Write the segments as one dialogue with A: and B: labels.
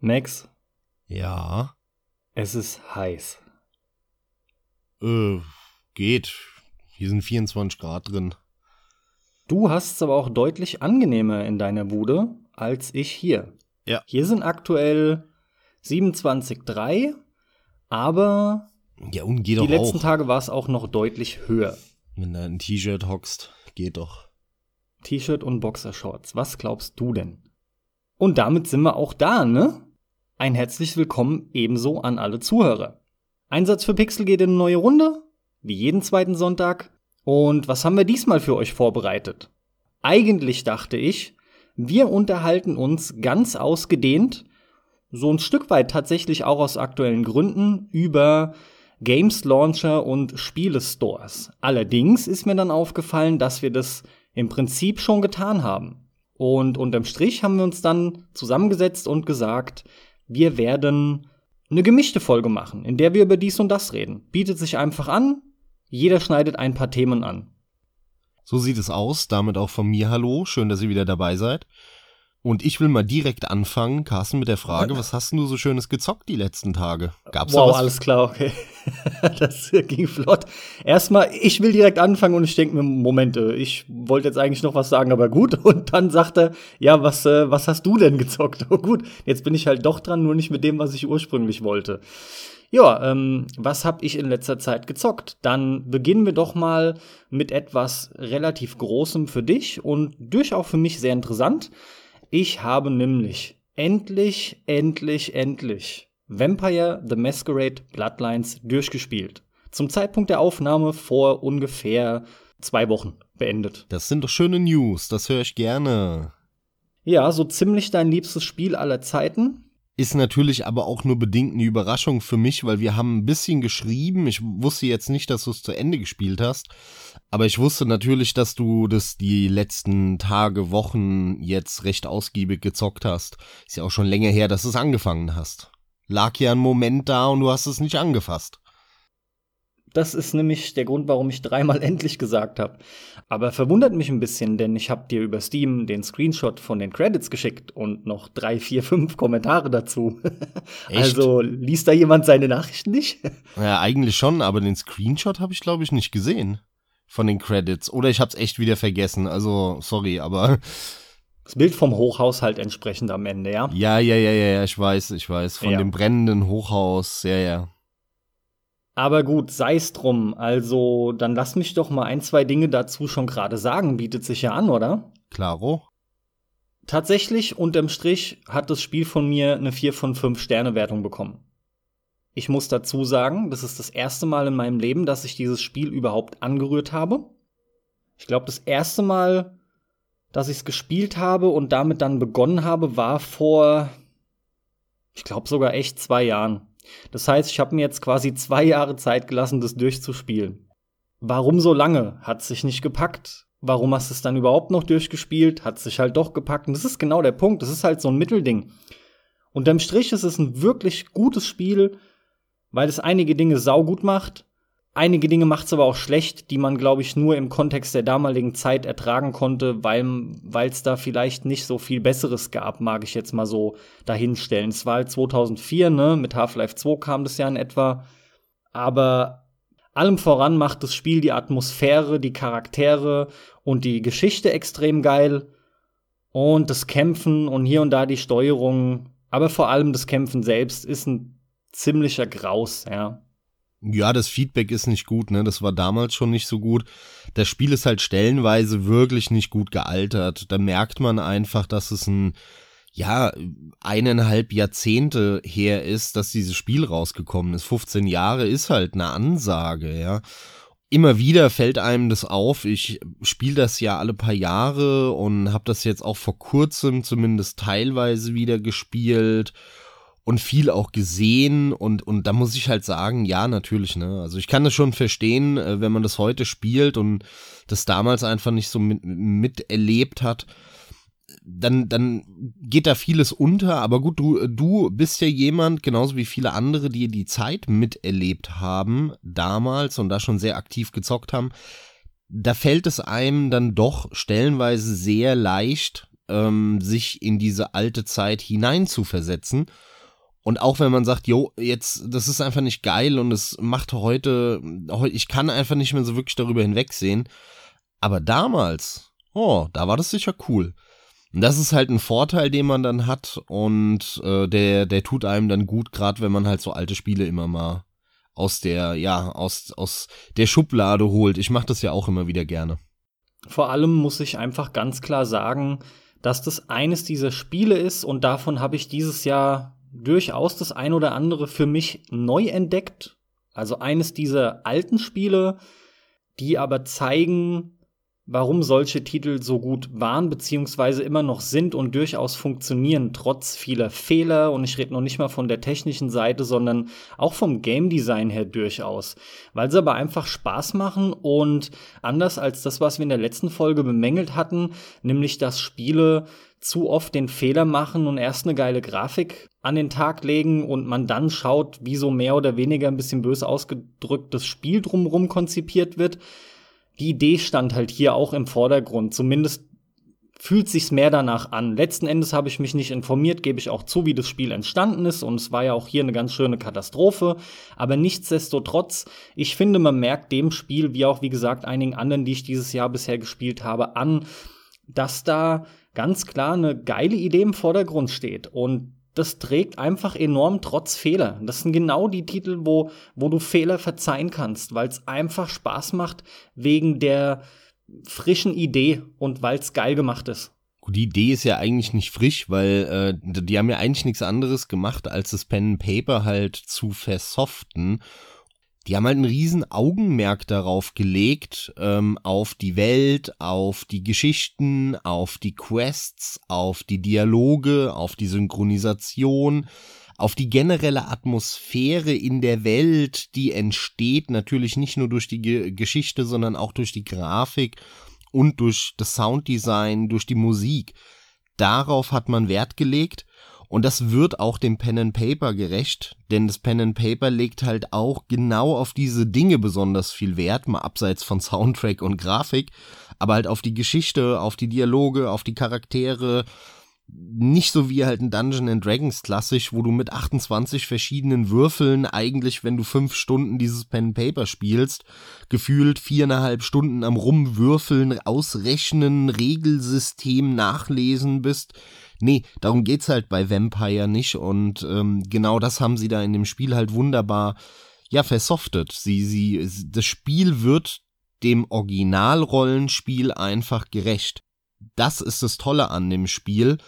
A: Max,
B: Ja.
A: es ist heiß.
B: Äh, geht. Hier sind 24 Grad drin.
A: Du hast es aber auch deutlich angenehmer in deiner Bude als ich hier.
B: Ja.
A: Hier sind aktuell 27,3, aber
B: Ja, und geht
A: die letzten
B: auch.
A: Tage war es auch noch deutlich höher.
B: Wenn du ein T-Shirt hockst, geht doch.
A: T-Shirt und Boxershorts. Was glaubst du denn? Und damit sind wir auch da, ne? Ein herzliches Willkommen ebenso an alle Zuhörer. Einsatz für Pixel geht in eine neue Runde, wie jeden zweiten Sonntag. Und was haben wir diesmal für euch vorbereitet? Eigentlich dachte ich, wir unterhalten uns ganz ausgedehnt, so ein Stück weit tatsächlich auch aus aktuellen Gründen, über Games Launcher und Spielestores. Allerdings ist mir dann aufgefallen, dass wir das im Prinzip schon getan haben. Und unterm Strich haben wir uns dann zusammengesetzt und gesagt, wir werden eine gemischte Folge machen, in der wir über dies und das reden. Bietet sich einfach an, jeder schneidet ein paar Themen an.
B: So sieht es aus. Damit auch von mir Hallo. Schön, dass ihr wieder dabei seid. Und ich will mal direkt anfangen, Carsten, mit der Frage, was hast du so Schönes gezockt die letzten Tage? Gab's da
A: wow,
B: was?
A: alles klar, okay. das ging flott. Erstmal, ich will direkt anfangen und ich denke mir, Moment, äh, ich wollte jetzt eigentlich noch was sagen, aber gut. Und dann sagt er, ja, was, äh, was hast du denn gezockt? Oh gut, jetzt bin ich halt doch dran, nur nicht mit dem, was ich ursprünglich wollte. Ja, ähm, was habe ich in letzter Zeit gezockt? Dann beginnen wir doch mal mit etwas relativ Großem für dich und durchaus für mich sehr interessant. Ich habe nämlich endlich, endlich, endlich Vampire the Masquerade Bloodlines durchgespielt. Zum Zeitpunkt der Aufnahme vor ungefähr zwei Wochen beendet.
B: Das sind doch schöne News, das höre ich gerne.
A: Ja, so ziemlich dein liebstes Spiel aller Zeiten.
B: Ist natürlich aber auch nur bedingt eine Überraschung für mich, weil wir haben ein bisschen geschrieben. Ich wusste jetzt nicht, dass du es zu Ende gespielt hast. Aber ich wusste natürlich, dass du das die letzten Tage, Wochen jetzt recht ausgiebig gezockt hast. Ist ja auch schon länger her, dass du es angefangen hast. Lag ja ein Moment da und du hast es nicht angefasst.
A: Das ist nämlich der Grund, warum ich dreimal endlich gesagt habe. Aber verwundert mich ein bisschen, denn ich habe dir über Steam den Screenshot von den Credits geschickt und noch drei, vier, fünf Kommentare dazu.
B: Echt?
A: Also liest da jemand seine Nachrichten nicht?
B: Ja, eigentlich schon, aber den Screenshot habe ich glaube ich nicht gesehen. Von den Credits. Oder ich hab's echt wieder vergessen. Also, sorry, aber
A: Das Bild vom Hochhaus halt entsprechend am Ende, ja?
B: ja, ja, ja, ja, ja, ich weiß, ich weiß. Von
A: Ja.
B: dem brennenden Hochhaus, ja, ja.
A: Aber gut, sei's drum. Also, dann lass mich doch mal ein, zwei Dinge dazu schon gerade sagen. Bietet sich ja an, oder?
B: Klaro.
A: Tatsächlich, unterm Strich, hat das Spiel von mir eine 4 von 5 Sterne Wertung bekommen. Ich muss dazu sagen, das ist das erste Mal in meinem Leben, dass ich dieses Spiel überhaupt angerührt habe. Ich glaube, das erste Mal, dass ich es gespielt habe und damit dann begonnen habe, war vor, ich glaube sogar echt zwei Jahren. Das heißt, ich habe mir jetzt quasi zwei Jahre Zeit gelassen, das durchzuspielen. Warum so lange? Hat sich nicht gepackt. Warum hast du es dann überhaupt noch durchgespielt? Hat sich halt doch gepackt. Und das ist genau der Punkt. Das ist halt so ein Mittelding. Unterm Strich ist es ein wirklich gutes Spiel, weil es einige Dinge saugut macht. Einige Dinge macht es aber auch schlecht, die man, glaube ich, nur im Kontext der damaligen Zeit ertragen konnte, weil es da vielleicht nicht so viel Besseres gab, mag ich jetzt mal so dahinstellen. Es war halt 2004, ne? Mit Half-Life 2 kam das ja in etwa. Aber allem voran macht das Spiel die Atmosphäre, die Charaktere und die Geschichte extrem geil. Und das Kämpfen und hier und da die Steuerung, aber vor allem das Kämpfen selbst ist ein ziemlicher Graus, ja.
B: Ja, das Feedback ist nicht gut, ne? Das war damals schon nicht so gut. Das Spiel ist halt stellenweise wirklich nicht gut gealtert. Da merkt man einfach, dass es ein, ja, eineinhalb Jahrzehnte her ist, dass dieses Spiel rausgekommen ist. 15 Jahre ist halt eine Ansage, ja. Immer wieder fällt einem das auf. Ich spiele das ja alle paar Jahre und habe das jetzt auch vor kurzem zumindest teilweise wieder gespielt und viel auch gesehen und und da muss ich halt sagen, ja, natürlich, ne? Also ich kann das schon verstehen, äh, wenn man das heute spielt und das damals einfach nicht so mit, miterlebt hat, dann dann geht da vieles unter, aber gut, du du bist ja jemand genauso wie viele andere, die die Zeit miterlebt haben damals und da schon sehr aktiv gezockt haben. Da fällt es einem dann doch stellenweise sehr leicht ähm, sich in diese alte Zeit hineinzuversetzen. Und auch wenn man sagt, jo, jetzt, das ist einfach nicht geil und es macht heute, ich kann einfach nicht mehr so wirklich darüber hinwegsehen. Aber damals, oh, da war das sicher cool. Und das ist halt ein Vorteil, den man dann hat und äh, der, der tut einem dann gut, gerade wenn man halt so alte Spiele immer mal aus der, ja, aus, aus der Schublade holt. Ich mache das ja auch immer wieder gerne.
A: Vor allem muss ich einfach ganz klar sagen, dass das eines dieser Spiele ist und davon habe ich dieses Jahr durchaus das ein oder andere für mich neu entdeckt. Also eines dieser alten Spiele, die aber zeigen, warum solche Titel so gut waren beziehungsweise immer noch sind und durchaus funktionieren, trotz vieler Fehler. Und ich rede noch nicht mal von der technischen Seite, sondern auch vom Game Design her durchaus. Weil sie aber einfach Spaß machen und anders als das, was wir in der letzten Folge bemängelt hatten, nämlich dass Spiele zu oft den Fehler machen und erst eine geile Grafik an den Tag legen und man dann schaut, wie so mehr oder weniger ein bisschen böse ausgedrückt das Spiel drumherum konzipiert wird die Idee stand halt hier auch im Vordergrund. Zumindest fühlt sich's mehr danach an. Letzten Endes habe ich mich nicht informiert, gebe ich auch zu, wie das Spiel entstanden ist und es war ja auch hier eine ganz schöne Katastrophe, aber nichtsdestotrotz, ich finde, man merkt dem Spiel wie auch wie gesagt einigen anderen, die ich dieses Jahr bisher gespielt habe, an, dass da ganz klar eine geile Idee im Vordergrund steht und das trägt einfach enorm trotz Fehler. Das sind genau die Titel, wo, wo du Fehler verzeihen kannst, weil es einfach Spaß macht wegen der frischen Idee und weil es geil gemacht ist.
B: Die Idee ist ja eigentlich nicht frisch, weil äh, die haben ja eigentlich nichts anderes gemacht, als das Pen and Paper halt zu versoften die haben halt ein riesen Augenmerk darauf gelegt, ähm, auf die Welt, auf die Geschichten, auf die Quests, auf die Dialoge, auf die Synchronisation, auf die generelle Atmosphäre in der Welt, die entsteht natürlich nicht nur durch die Ge Geschichte, sondern auch durch die Grafik und durch das Sounddesign, durch die Musik. Darauf hat man Wert gelegt und das wird auch dem Pen and Paper gerecht, denn das Pen and Paper legt halt auch genau auf diese Dinge besonders viel Wert, mal abseits von Soundtrack und Grafik, aber halt auf die Geschichte, auf die Dialoge, auf die Charaktere, nicht so wie halt ein Dungeon and Dragons klassisch, wo du mit 28 verschiedenen Würfeln eigentlich, wenn du fünf Stunden dieses Pen and Paper spielst, gefühlt viereinhalb Stunden am Rumwürfeln, ausrechnen, Regelsystem nachlesen bist. Nee, darum geht's halt bei Vampire nicht und ähm, genau das haben sie da in dem Spiel halt wunderbar ja versoftet. Sie sie das Spiel wird dem Originalrollenspiel einfach gerecht. Das ist das Tolle an dem Spiel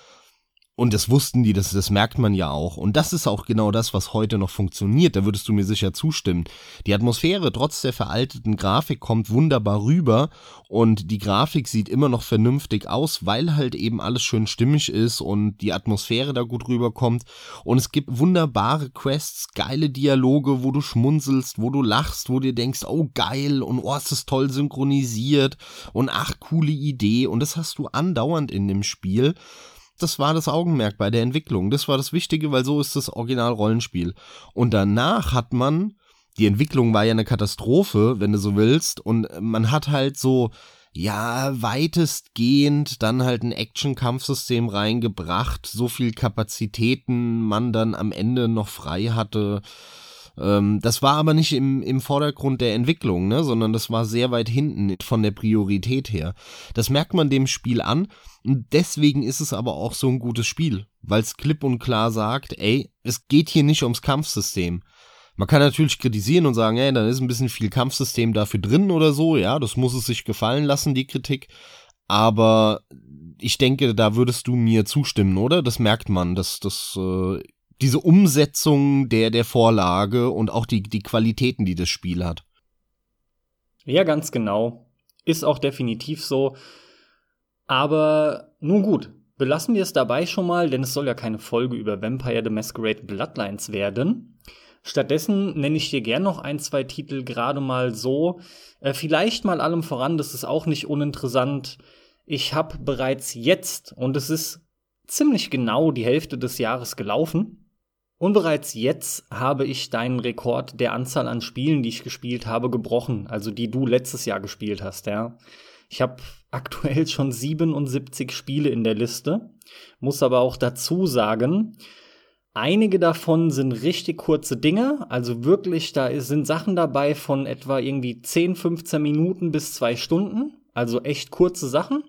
B: und das wussten die, das, das merkt man ja auch. Und das ist auch genau das, was heute noch funktioniert. Da würdest du mir sicher zustimmen. Die Atmosphäre trotz der veralteten Grafik kommt wunderbar rüber und die Grafik sieht immer noch vernünftig aus, weil halt eben alles schön stimmig ist und die Atmosphäre da gut rüberkommt. Und es gibt wunderbare Quests, geile Dialoge, wo du schmunzelst, wo du lachst, wo dir denkst, oh geil und oh, ist das toll synchronisiert und ach, coole Idee. Und das hast du andauernd in dem Spiel das war das Augenmerk bei der Entwicklung. Das war das Wichtige, weil so ist das Original-Rollenspiel. Und danach hat man, die Entwicklung war ja eine Katastrophe, wenn du so willst, und man hat halt so, ja, weitestgehend dann halt ein Action-Kampfsystem reingebracht, so viel Kapazitäten man dann am Ende noch frei hatte. Ähm, das war aber nicht im, im Vordergrund der Entwicklung, ne, sondern das war sehr weit hinten von der Priorität her. Das merkt man dem Spiel an und deswegen ist es aber auch so ein gutes Spiel, weil es klipp und klar sagt, ey, es geht hier nicht ums Kampfsystem. Man kann natürlich kritisieren und sagen, ey, dann ist ein bisschen viel Kampfsystem dafür drin oder so, ja, das muss es sich gefallen lassen, die Kritik. Aber ich denke, da würdest du mir zustimmen, oder? Das merkt man, dass das äh, diese Umsetzung der, der Vorlage und auch die, die Qualitäten, die das Spiel hat.
A: Ja, ganz genau. Ist auch definitiv so. Aber nun gut, belassen wir es dabei schon mal, denn es soll ja keine Folge über Vampire the Masquerade Bloodlines werden. Stattdessen nenne ich dir gern noch ein, zwei Titel gerade mal so. Äh, vielleicht mal allem voran, das ist auch nicht uninteressant. Ich habe bereits jetzt, und es ist ziemlich genau die Hälfte des Jahres gelaufen, und bereits jetzt habe ich deinen Rekord der Anzahl an Spielen, die ich gespielt habe, gebrochen, also die du letztes Jahr gespielt hast, ja. Ich habe aktuell schon 77 Spiele in der Liste, muss aber auch dazu sagen, einige davon sind richtig kurze Dinge, also wirklich, da sind Sachen dabei von etwa irgendwie 10, 15 Minuten bis zwei Stunden, also echt kurze Sachen.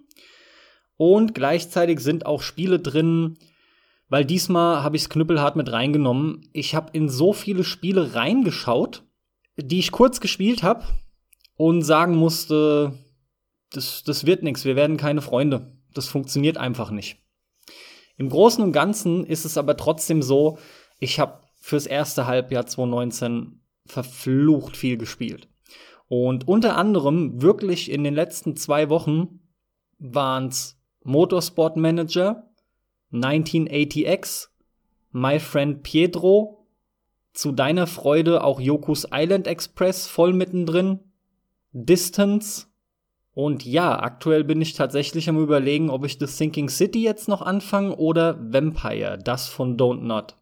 A: Und gleichzeitig sind auch Spiele drin, weil diesmal habe ich es knüppelhart mit reingenommen. Ich habe in so viele Spiele reingeschaut, die ich kurz gespielt habe und sagen musste, das, das wird nichts, wir werden keine Freunde. Das funktioniert einfach nicht. Im Großen und Ganzen ist es aber trotzdem so, ich habe fürs erste Halbjahr 2019 verflucht viel gespielt. Und unter anderem wirklich in den letzten zwei Wochen waren es Motorsport Manager, 1980X, My Friend Pietro, zu deiner Freude auch Yokus Island Express voll mittendrin, Distance und ja, aktuell bin ich tatsächlich am überlegen, ob ich The Sinking City jetzt noch anfange oder Vampire, das von Don't Not.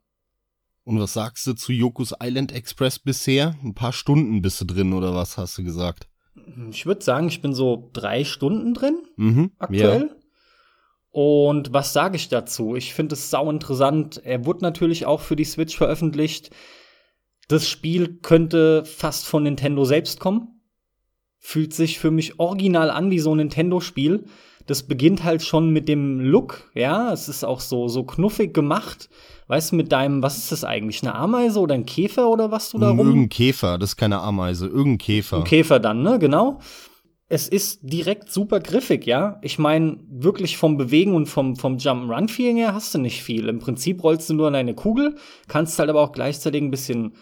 B: Und was sagst du zu Yokus Island Express bisher? Ein paar Stunden bist du drin oder was hast du gesagt?
A: Ich würde sagen, ich bin so drei Stunden drin mhm, aktuell. Ja. Und was sage ich dazu? Ich finde es sau interessant. Er wurde natürlich auch für die Switch veröffentlicht. Das Spiel könnte fast von Nintendo selbst kommen. Fühlt sich für mich original an wie so ein Nintendo-Spiel. Das beginnt halt schon mit dem Look, ja. Es ist auch so, so knuffig gemacht. Weißt du, mit deinem, was ist das eigentlich? Eine Ameise oder ein Käfer oder was du da rum?
B: Irgendein Käfer, das ist keine Ameise, irgendein Käfer.
A: Ein Käfer dann, ne, genau es ist direkt super griffig, ja. Ich meine, wirklich vom Bewegen und vom, vom Jump'n'Run-Feeling her hast du nicht viel. Im Prinzip rollst du nur an eine Kugel, kannst halt aber auch gleichzeitig ein bisschen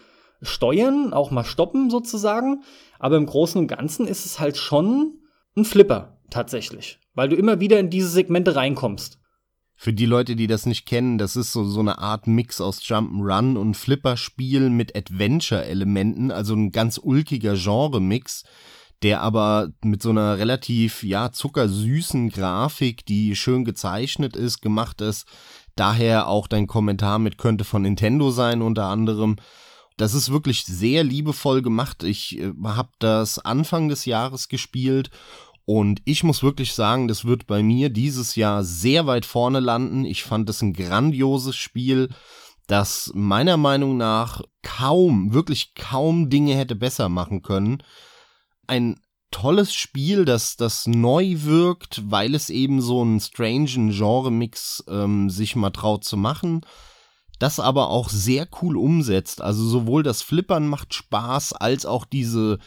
A: steuern, auch mal stoppen sozusagen. Aber im Großen und Ganzen ist es halt schon ein Flipper, tatsächlich. Weil du immer wieder in diese Segmente reinkommst.
B: Für die Leute, die das nicht kennen, das ist so, so eine Art Mix aus Jump'n'Run und Flipperspiel mit Adventure-Elementen, also ein ganz ulkiger Genre-Mix der aber mit so einer relativ, ja, zuckersüßen Grafik, die schön gezeichnet ist, gemacht ist. Daher auch dein Kommentar mit könnte von Nintendo sein unter anderem. Das ist wirklich sehr liebevoll gemacht. Ich äh, habe das Anfang des Jahres gespielt und ich muss wirklich sagen, das wird bei mir dieses Jahr sehr weit vorne landen. Ich fand es ein grandioses Spiel, das meiner Meinung nach kaum, wirklich kaum Dinge hätte besser machen können ein tolles Spiel, das, das neu wirkt, weil es eben so einen strangen Genre-Mix ähm, sich mal traut zu machen. Das aber auch sehr cool umsetzt. Also sowohl das Flippern macht Spaß, als auch diese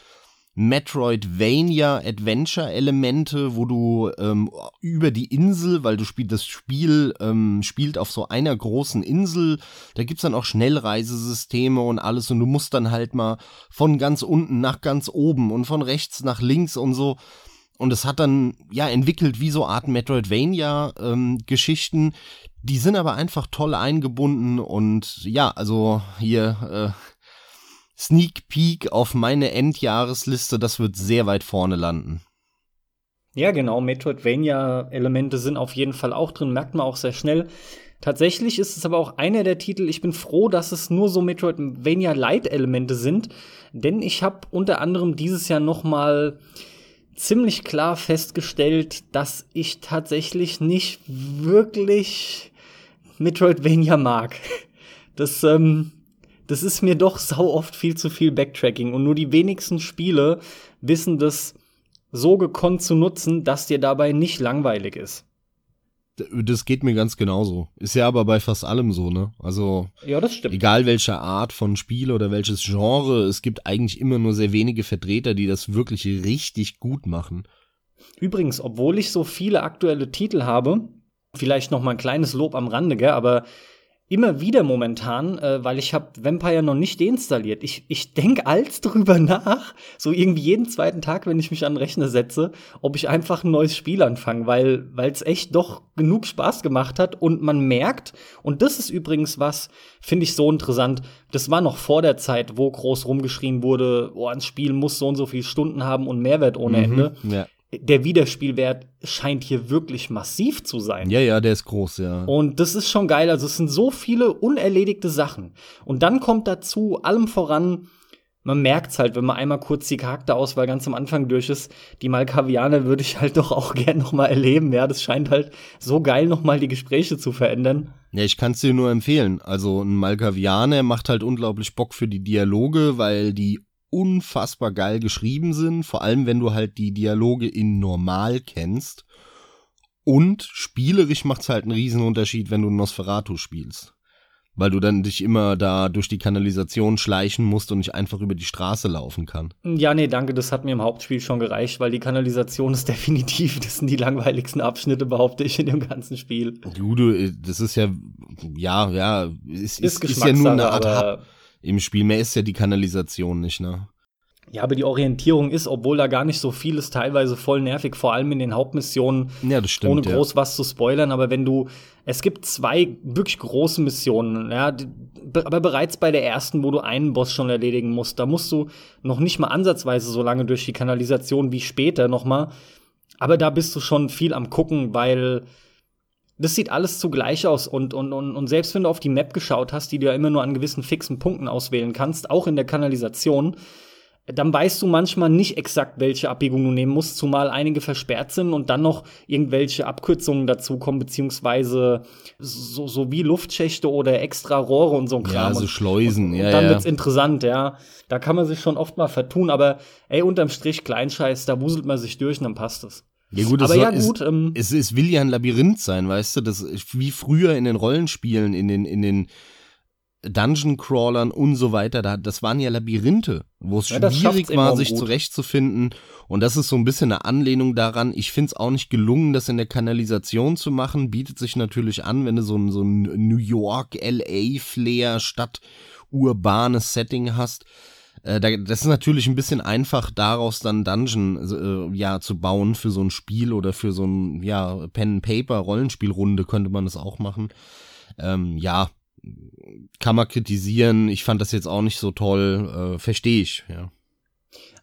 B: Metroidvania-Adventure-Elemente, wo du ähm, über die Insel, weil du spielst das Spiel ähm, spielt auf so einer großen Insel, da gibt's dann auch Schnellreisesysteme und alles und du musst dann halt mal von ganz unten nach ganz oben und von rechts nach links und so. Und es hat dann ja entwickelt wie so Art Metroidvania-Geschichten. Ähm, die sind aber einfach toll eingebunden und ja, also hier äh, Sneak Peek auf meine Endjahresliste, das wird sehr weit vorne landen.
A: Ja, genau, Metroidvania-Elemente sind auf jeden Fall auch drin, merkt man auch sehr schnell. Tatsächlich ist es aber auch einer der Titel, ich bin froh, dass es nur so Metroidvania-Light-Elemente sind, denn ich habe unter anderem dieses Jahr noch mal ziemlich klar festgestellt, dass ich tatsächlich nicht wirklich Metroidvania mag. Das ähm, das ist mir doch sau oft viel zu viel Backtracking und nur die wenigsten Spiele wissen das so gekonnt zu nutzen, dass dir dabei nicht langweilig ist.
B: Das geht mir ganz genauso. Ist ja aber bei fast allem so, ne? Also,
A: ja, das stimmt.
B: egal welche Art von Spiel oder welches Genre, es gibt eigentlich immer nur sehr wenige Vertreter, die das wirklich richtig gut machen.
A: Übrigens, obwohl ich so viele aktuelle Titel habe, vielleicht noch mal ein kleines Lob am Rande, gell, aber immer wieder momentan, äh, weil ich habe Vampire noch nicht deinstalliert. Ich, ich denke als drüber nach, so irgendwie jeden zweiten Tag, wenn ich mich an den Rechner setze, ob ich einfach ein neues Spiel anfange, weil es echt doch genug Spaß gemacht hat und man merkt, und das ist übrigens was, finde ich so interessant, das war noch vor der Zeit, wo groß rumgeschrien wurde, oh, ein Spiel muss so und so viele Stunden haben und Mehrwert ohne mhm, Ende. Ja der Wiederspielwert scheint hier wirklich massiv zu sein.
B: Ja, ja, der ist groß, ja.
A: Und das ist schon geil. Also es sind so viele unerledigte Sachen. Und dann kommt dazu allem voran man merkt's halt, wenn man einmal kurz die Charakterauswahl ganz am Anfang durch ist. Die Malkavianer würde ich halt doch auch gern noch mal erleben. Ja, das scheint halt so geil noch mal die Gespräche zu verändern.
B: Ja, ich kann's dir nur empfehlen. Also ein Malkavianer macht halt unglaublich Bock für die Dialoge, weil die unfassbar geil geschrieben sind. Vor allem, wenn du halt die Dialoge in normal kennst. Und spielerisch macht's halt einen Riesenunterschied, wenn du Nosferatu spielst weil du dann dich immer da durch die Kanalisation schleichen musst und nicht einfach über die Straße laufen kann.
A: Ja, nee, danke, das hat mir im Hauptspiel schon gereicht, weil die Kanalisation ist definitiv, das sind die langweiligsten Abschnitte, behaupte ich, in dem ganzen Spiel.
B: Du, du, das ist ja, ja, ja, ist, ist, ist, ist ja nur eine Art im Spiel, mehr ist ja die Kanalisation nicht, ne?
A: Ja, aber die Orientierung ist, obwohl da gar nicht so viel ist, teilweise voll nervig, vor allem in den Hauptmissionen,
B: ja, das stimmt,
A: ohne groß ja. was zu spoilern. Aber wenn du, es gibt zwei wirklich große Missionen, ja, aber bereits bei der ersten, wo du einen Boss schon erledigen musst, da musst du noch nicht mal ansatzweise so lange durch die Kanalisation wie später noch mal. Aber da bist du schon viel am gucken, weil das sieht alles zugleich aus und, und, und, und selbst wenn du auf die Map geschaut hast, die du ja immer nur an gewissen fixen Punkten auswählen kannst, auch in der Kanalisation, dann weißt du manchmal nicht exakt, welche Abbiegung du nehmen musst, zumal einige versperrt sind und dann noch irgendwelche Abkürzungen dazukommen, beziehungsweise so, so wie Luftschächte oder extra Rohre und so ein Kram.
B: Ja, so Schleusen,
A: und,
B: ja.
A: Und dann
B: ja.
A: wird's interessant, ja. Da kann man sich schon oft mal vertun, aber ey, unterm Strich Kleinscheiß, da wuselt man sich durch und dann passt es.
B: Ja gut, aber ja gut, ist, ähm, es, es will ja ein Labyrinth sein, weißt du, das wie früher in den Rollenspielen, in den in den Dungeon Crawlern und so weiter, da, das waren ja Labyrinthe, wo es ja, schwierig war, sich gut. zurechtzufinden. Und das ist so ein bisschen eine Anlehnung daran. Ich finde es auch nicht gelungen, das in der Kanalisation zu machen. Bietet sich natürlich an, wenn du so ein, so ein New York, LA Flair, Stadt, urbanes Setting hast. Äh, das ist natürlich ein bisschen einfach, daraus dann Dungeon äh, ja zu bauen für so ein Spiel oder für so ein ja Pen Paper Rollenspielrunde könnte man das auch machen. Ähm, ja, kann man kritisieren. Ich fand das jetzt auch nicht so toll. Äh, Verstehe ich, ja.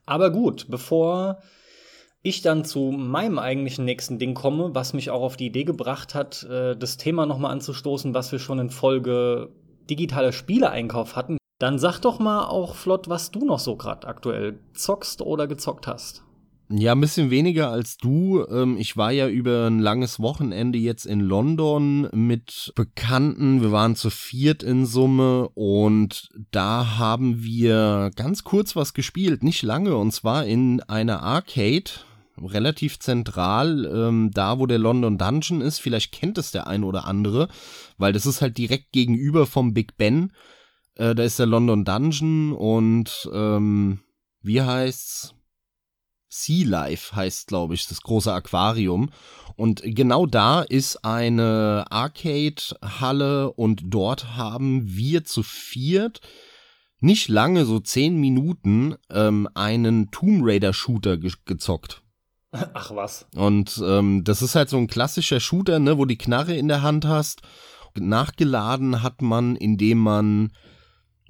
A: Aber gut, bevor ich dann zu meinem eigentlichen nächsten Ding komme, was mich auch auf die Idee gebracht hat, äh, das Thema nochmal anzustoßen, was wir schon in Folge digitaler Spieleeinkauf hatten, dann sag doch mal auch flott, was du noch so gerade aktuell zockst oder gezockt hast.
B: Ja, ein bisschen weniger als du. Ähm, ich war ja über ein langes Wochenende jetzt in London mit Bekannten. Wir waren zu viert in Summe und da haben wir ganz kurz was gespielt, nicht lange, und zwar in einer Arcade relativ zentral, ähm, da wo der London Dungeon ist. Vielleicht kennt es der ein oder andere, weil das ist halt direkt gegenüber vom Big Ben. Äh, da ist der London Dungeon und ähm, wie heißt's? Sea Life heißt, glaube ich, das große Aquarium. Und genau da ist eine Arcade-Halle und dort haben wir zu viert nicht lange, so zehn Minuten, ähm, einen Tomb Raider-Shooter ge gezockt.
A: Ach was.
B: Und ähm, das ist halt so ein klassischer Shooter, ne, wo die Knarre in der Hand hast. Nachgeladen hat man, indem man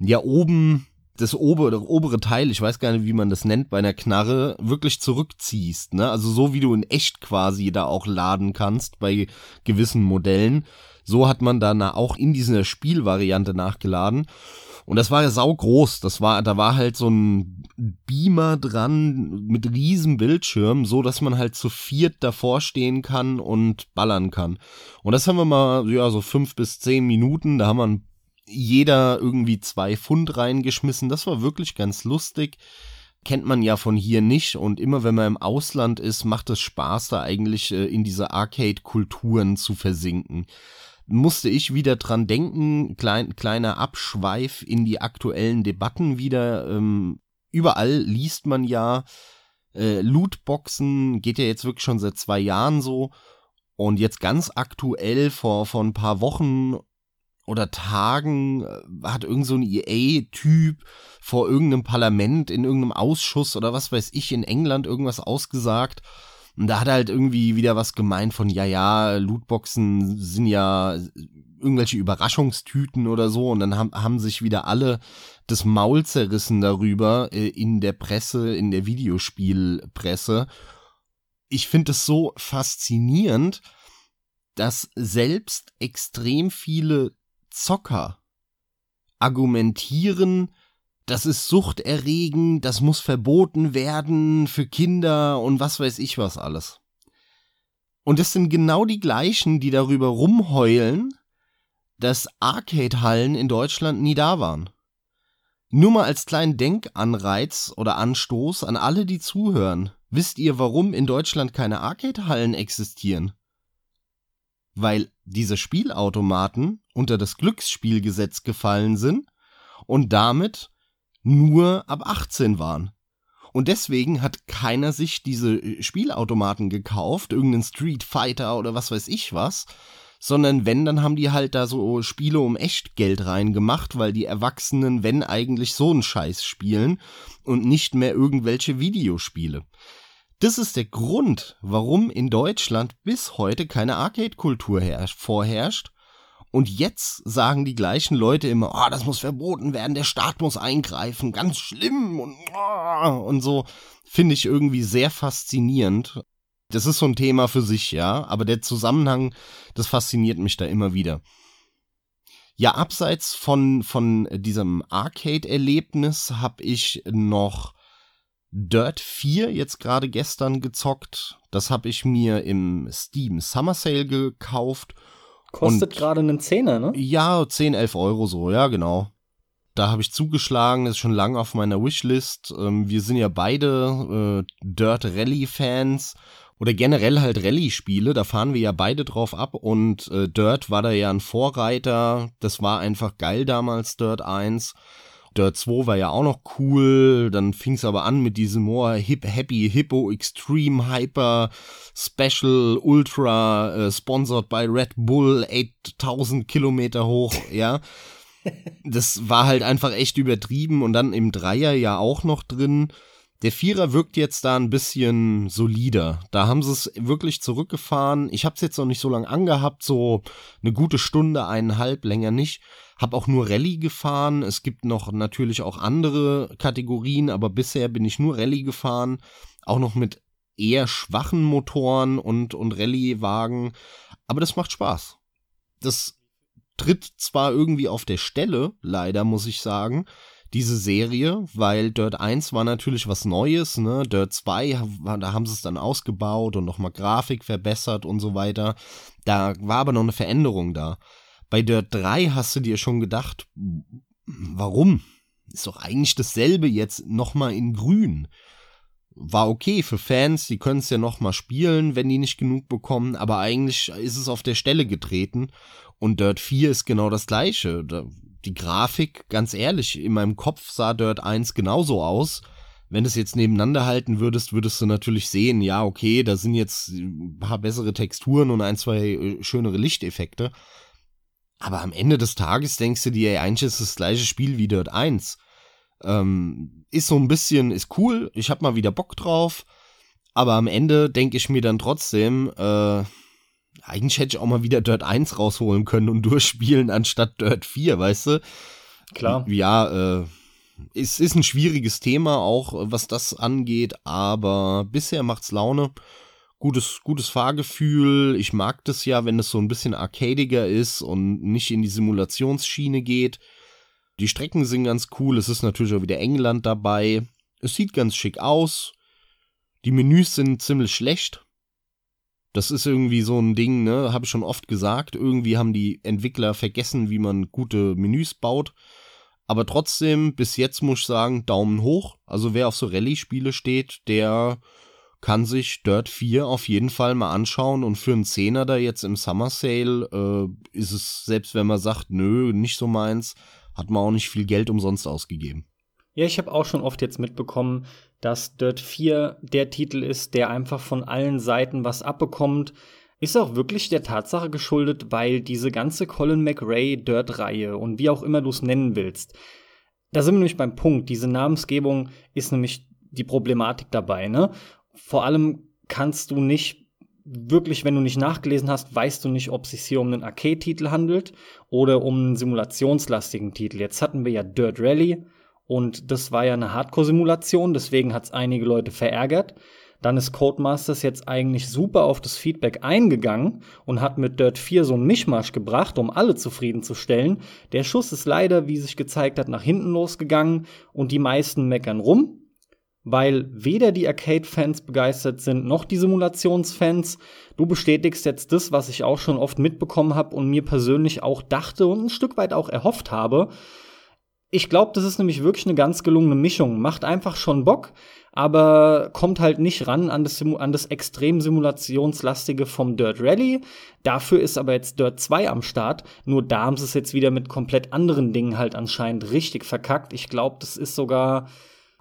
B: ja oben das obere, obere Teil, ich weiß gar nicht, wie man das nennt, bei einer Knarre wirklich zurückziehst. Ne? Also so wie du in echt quasi da auch laden kannst bei gewissen Modellen. So hat man dann auch in dieser Spielvariante nachgeladen. Und das war ja saugroß. Das war, da war halt so ein Beamer dran mit riesen Bildschirm, so dass man halt zu viert davor stehen kann und ballern kann. Und das haben wir mal, ja, so fünf bis zehn Minuten. Da haben wir ein jeder irgendwie zwei Pfund reingeschmissen. Das war wirklich ganz lustig. Kennt man ja von hier nicht und immer wenn man im Ausland ist, macht es Spaß, da eigentlich äh, in diese Arcade-Kulturen zu versinken. Musste ich wieder dran denken, klein, kleiner Abschweif in die aktuellen Debatten wieder. Ähm, überall liest man ja, äh, Lootboxen geht ja jetzt wirklich schon seit zwei Jahren so. Und jetzt ganz aktuell vor, vor ein paar Wochen oder Tagen äh, hat irgend so ein EA-Typ vor irgendeinem Parlament in irgendeinem Ausschuss oder was weiß ich in England irgendwas ausgesagt. Und da hat er halt irgendwie wieder was gemeint von, ja, ja, Lootboxen sind ja irgendwelche Überraschungstüten oder so. Und dann haben, haben sich wieder alle das Maul zerrissen darüber äh, in der Presse, in der Videospielpresse. Ich finde es so faszinierend, dass selbst extrem viele Zocker argumentieren, das ist suchterregend, das muss verboten werden für Kinder und was weiß ich was alles. Und es sind genau die gleichen, die darüber rumheulen, dass Arcade-Hallen in Deutschland nie da waren. Nur mal als kleinen Denkanreiz oder Anstoß an alle, die zuhören. Wisst ihr, warum in Deutschland keine Arcade-Hallen existieren? Weil diese Spielautomaten unter das Glücksspielgesetz gefallen sind und damit nur ab 18 waren. Und deswegen hat keiner sich diese äh, Spielautomaten gekauft, irgendeinen Street Fighter oder was weiß ich was, sondern wenn, dann haben die halt da so Spiele um Echtgeld reingemacht, weil die Erwachsenen, wenn eigentlich so einen Scheiß spielen und nicht mehr irgendwelche Videospiele. Das ist der Grund, warum in Deutschland bis heute keine Arcade-Kultur vorherrscht und jetzt sagen die gleichen Leute immer, ah, oh, das muss verboten werden, der Staat muss eingreifen, ganz schlimm und, oh, und so. Finde ich irgendwie sehr faszinierend. Das ist so ein Thema für sich, ja, aber der Zusammenhang, das fasziniert mich da immer wieder. Ja, abseits von, von diesem Arcade-Erlebnis habe ich noch Dirt 4 jetzt gerade gestern gezockt. Das habe ich mir im Steam Summer Sale gekauft
A: Kostet gerade einen Zehner, ne?
B: Ja, 10, 11 Euro so, ja, genau. Da habe ich zugeschlagen, ist schon lange auf meiner Wishlist. Ähm, wir sind ja beide äh, Dirt Rally Fans oder generell halt Rallye-Spiele, da fahren wir ja beide drauf ab und äh, Dirt war da ja ein Vorreiter. Das war einfach geil damals, Dirt 1. Dirt 2 war ja auch noch cool, dann fing es aber an mit diesem More Hip Happy Hippo Extreme Hyper Special Ultra äh, sponsored by Red Bull 8000 Kilometer hoch, ja. Das war halt einfach echt übertrieben und dann im Dreier ja auch noch drin. Der Vierer wirkt jetzt da ein bisschen solider. Da haben sie es wirklich zurückgefahren. Ich habe es jetzt noch nicht so lange angehabt, so eine gute Stunde, eineinhalb, länger nicht. Hab auch nur Rallye gefahren. Es gibt noch natürlich auch andere Kategorien, aber bisher bin ich nur Rallye gefahren. Auch noch mit eher schwachen Motoren und, und Rallye-Wagen. Aber das macht Spaß. Das tritt zwar irgendwie auf der Stelle, leider muss ich sagen, diese Serie, weil Dirt 1 war natürlich was Neues, ne? Dirt 2, da haben sie es dann ausgebaut und nochmal Grafik verbessert und so weiter. Da war aber noch eine Veränderung da. Bei Dirt 3 hast du dir schon gedacht, warum? Ist doch eigentlich dasselbe jetzt nochmal in grün. War okay für Fans, die können es ja nochmal spielen, wenn die nicht genug bekommen, aber eigentlich ist es auf der Stelle getreten. Und Dirt 4 ist genau das gleiche. Die Grafik, ganz ehrlich, in meinem Kopf sah Dirt 1 genauso aus. Wenn du es jetzt nebeneinander halten würdest, würdest du natürlich sehen, ja, okay, da sind jetzt ein paar bessere Texturen und ein, zwei äh, schönere Lichteffekte. Aber am Ende des Tages denkst du dir, eigentlich ist das gleiche Spiel wie Dirt 1. Ähm, ist so ein bisschen, ist cool, ich hab mal wieder Bock drauf. Aber am Ende denke ich mir dann trotzdem, äh, eigentlich hätte ich auch mal wieder Dirt 1 rausholen können und durchspielen anstatt Dirt 4, weißt du?
A: Klar.
B: Ja, äh, es ist ein schwieriges Thema auch, was das angeht, aber bisher macht's Laune. Gutes, gutes Fahrgefühl. Ich mag das ja, wenn es so ein bisschen arcadiger ist und nicht in die Simulationsschiene geht. Die Strecken sind ganz cool. Es ist natürlich auch wieder England dabei. Es sieht ganz schick aus. Die Menüs sind ziemlich schlecht. Das ist irgendwie so ein Ding, ne, habe ich schon oft gesagt. Irgendwie haben die Entwickler vergessen, wie man gute Menüs baut. Aber trotzdem, bis jetzt muss ich sagen, Daumen hoch. Also wer auf so Rallye-Spiele steht, der kann sich Dirt 4 auf jeden Fall mal anschauen. Und für einen Zehner da jetzt im Summer Sale äh, ist es, selbst wenn man sagt, nö, nicht so meins, hat man auch nicht viel Geld umsonst ausgegeben.
A: Ja, ich habe auch schon oft jetzt mitbekommen, dass Dirt 4 der Titel ist, der einfach von allen Seiten was abbekommt. Ist auch wirklich der Tatsache geschuldet, weil diese ganze Colin McRae Dirt-Reihe und wie auch immer du es nennen willst, da sind wir nämlich beim Punkt. Diese Namensgebung ist nämlich die Problematik dabei, ne? Vor allem kannst du nicht wirklich, wenn du nicht nachgelesen hast, weißt du nicht, ob es sich hier um einen Arcade-Titel handelt oder um einen simulationslastigen Titel. Jetzt hatten wir ja Dirt Rally, und das war ja eine Hardcore-Simulation, deswegen hat es einige Leute verärgert. dann ist Codemasters jetzt eigentlich super auf das Feedback eingegangen und hat mit Dirt 4 so einen Mischmasch gebracht, um alle zufriedenzustellen. Der Schuss ist leider, wie sich gezeigt hat, nach hinten losgegangen und die meisten meckern rum, weil weder die Arcade-Fans begeistert sind, noch die Simulationsfans. Du bestätigst jetzt das, was ich auch schon oft mitbekommen habe und mir persönlich auch dachte und ein Stück weit auch erhofft habe. Ich glaube, das ist nämlich wirklich eine ganz gelungene Mischung. Macht einfach schon Bock, aber kommt halt nicht ran an das, an das extrem simulationslastige vom Dirt Rally. Dafür ist aber jetzt Dirt 2 am Start. Nur da haben sie es jetzt wieder mit komplett anderen Dingen halt anscheinend richtig verkackt. Ich glaube, das ist sogar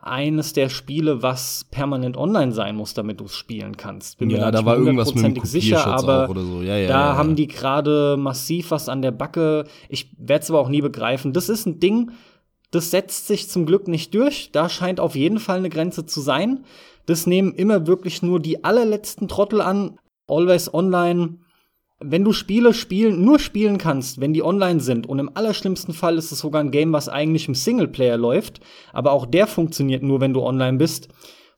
A: eines der Spiele, was permanent online sein muss, damit du es spielen kannst.
B: Bin ja, mir da war irgendwas mit dem
A: sicher, aber
B: so. ja, ja,
A: da
B: ja,
A: haben die gerade massiv was an der Backe. Ich werde es aber auch nie begreifen. Das ist ein Ding, das setzt sich zum Glück nicht durch. Da scheint auf jeden Fall eine Grenze zu sein. Das nehmen immer wirklich nur die allerletzten Trottel an. Always Online wenn du Spiele spielen, nur spielen kannst, wenn die online sind, und im allerschlimmsten Fall ist es sogar ein Game, was eigentlich im Singleplayer läuft, aber auch der funktioniert nur, wenn du online bist.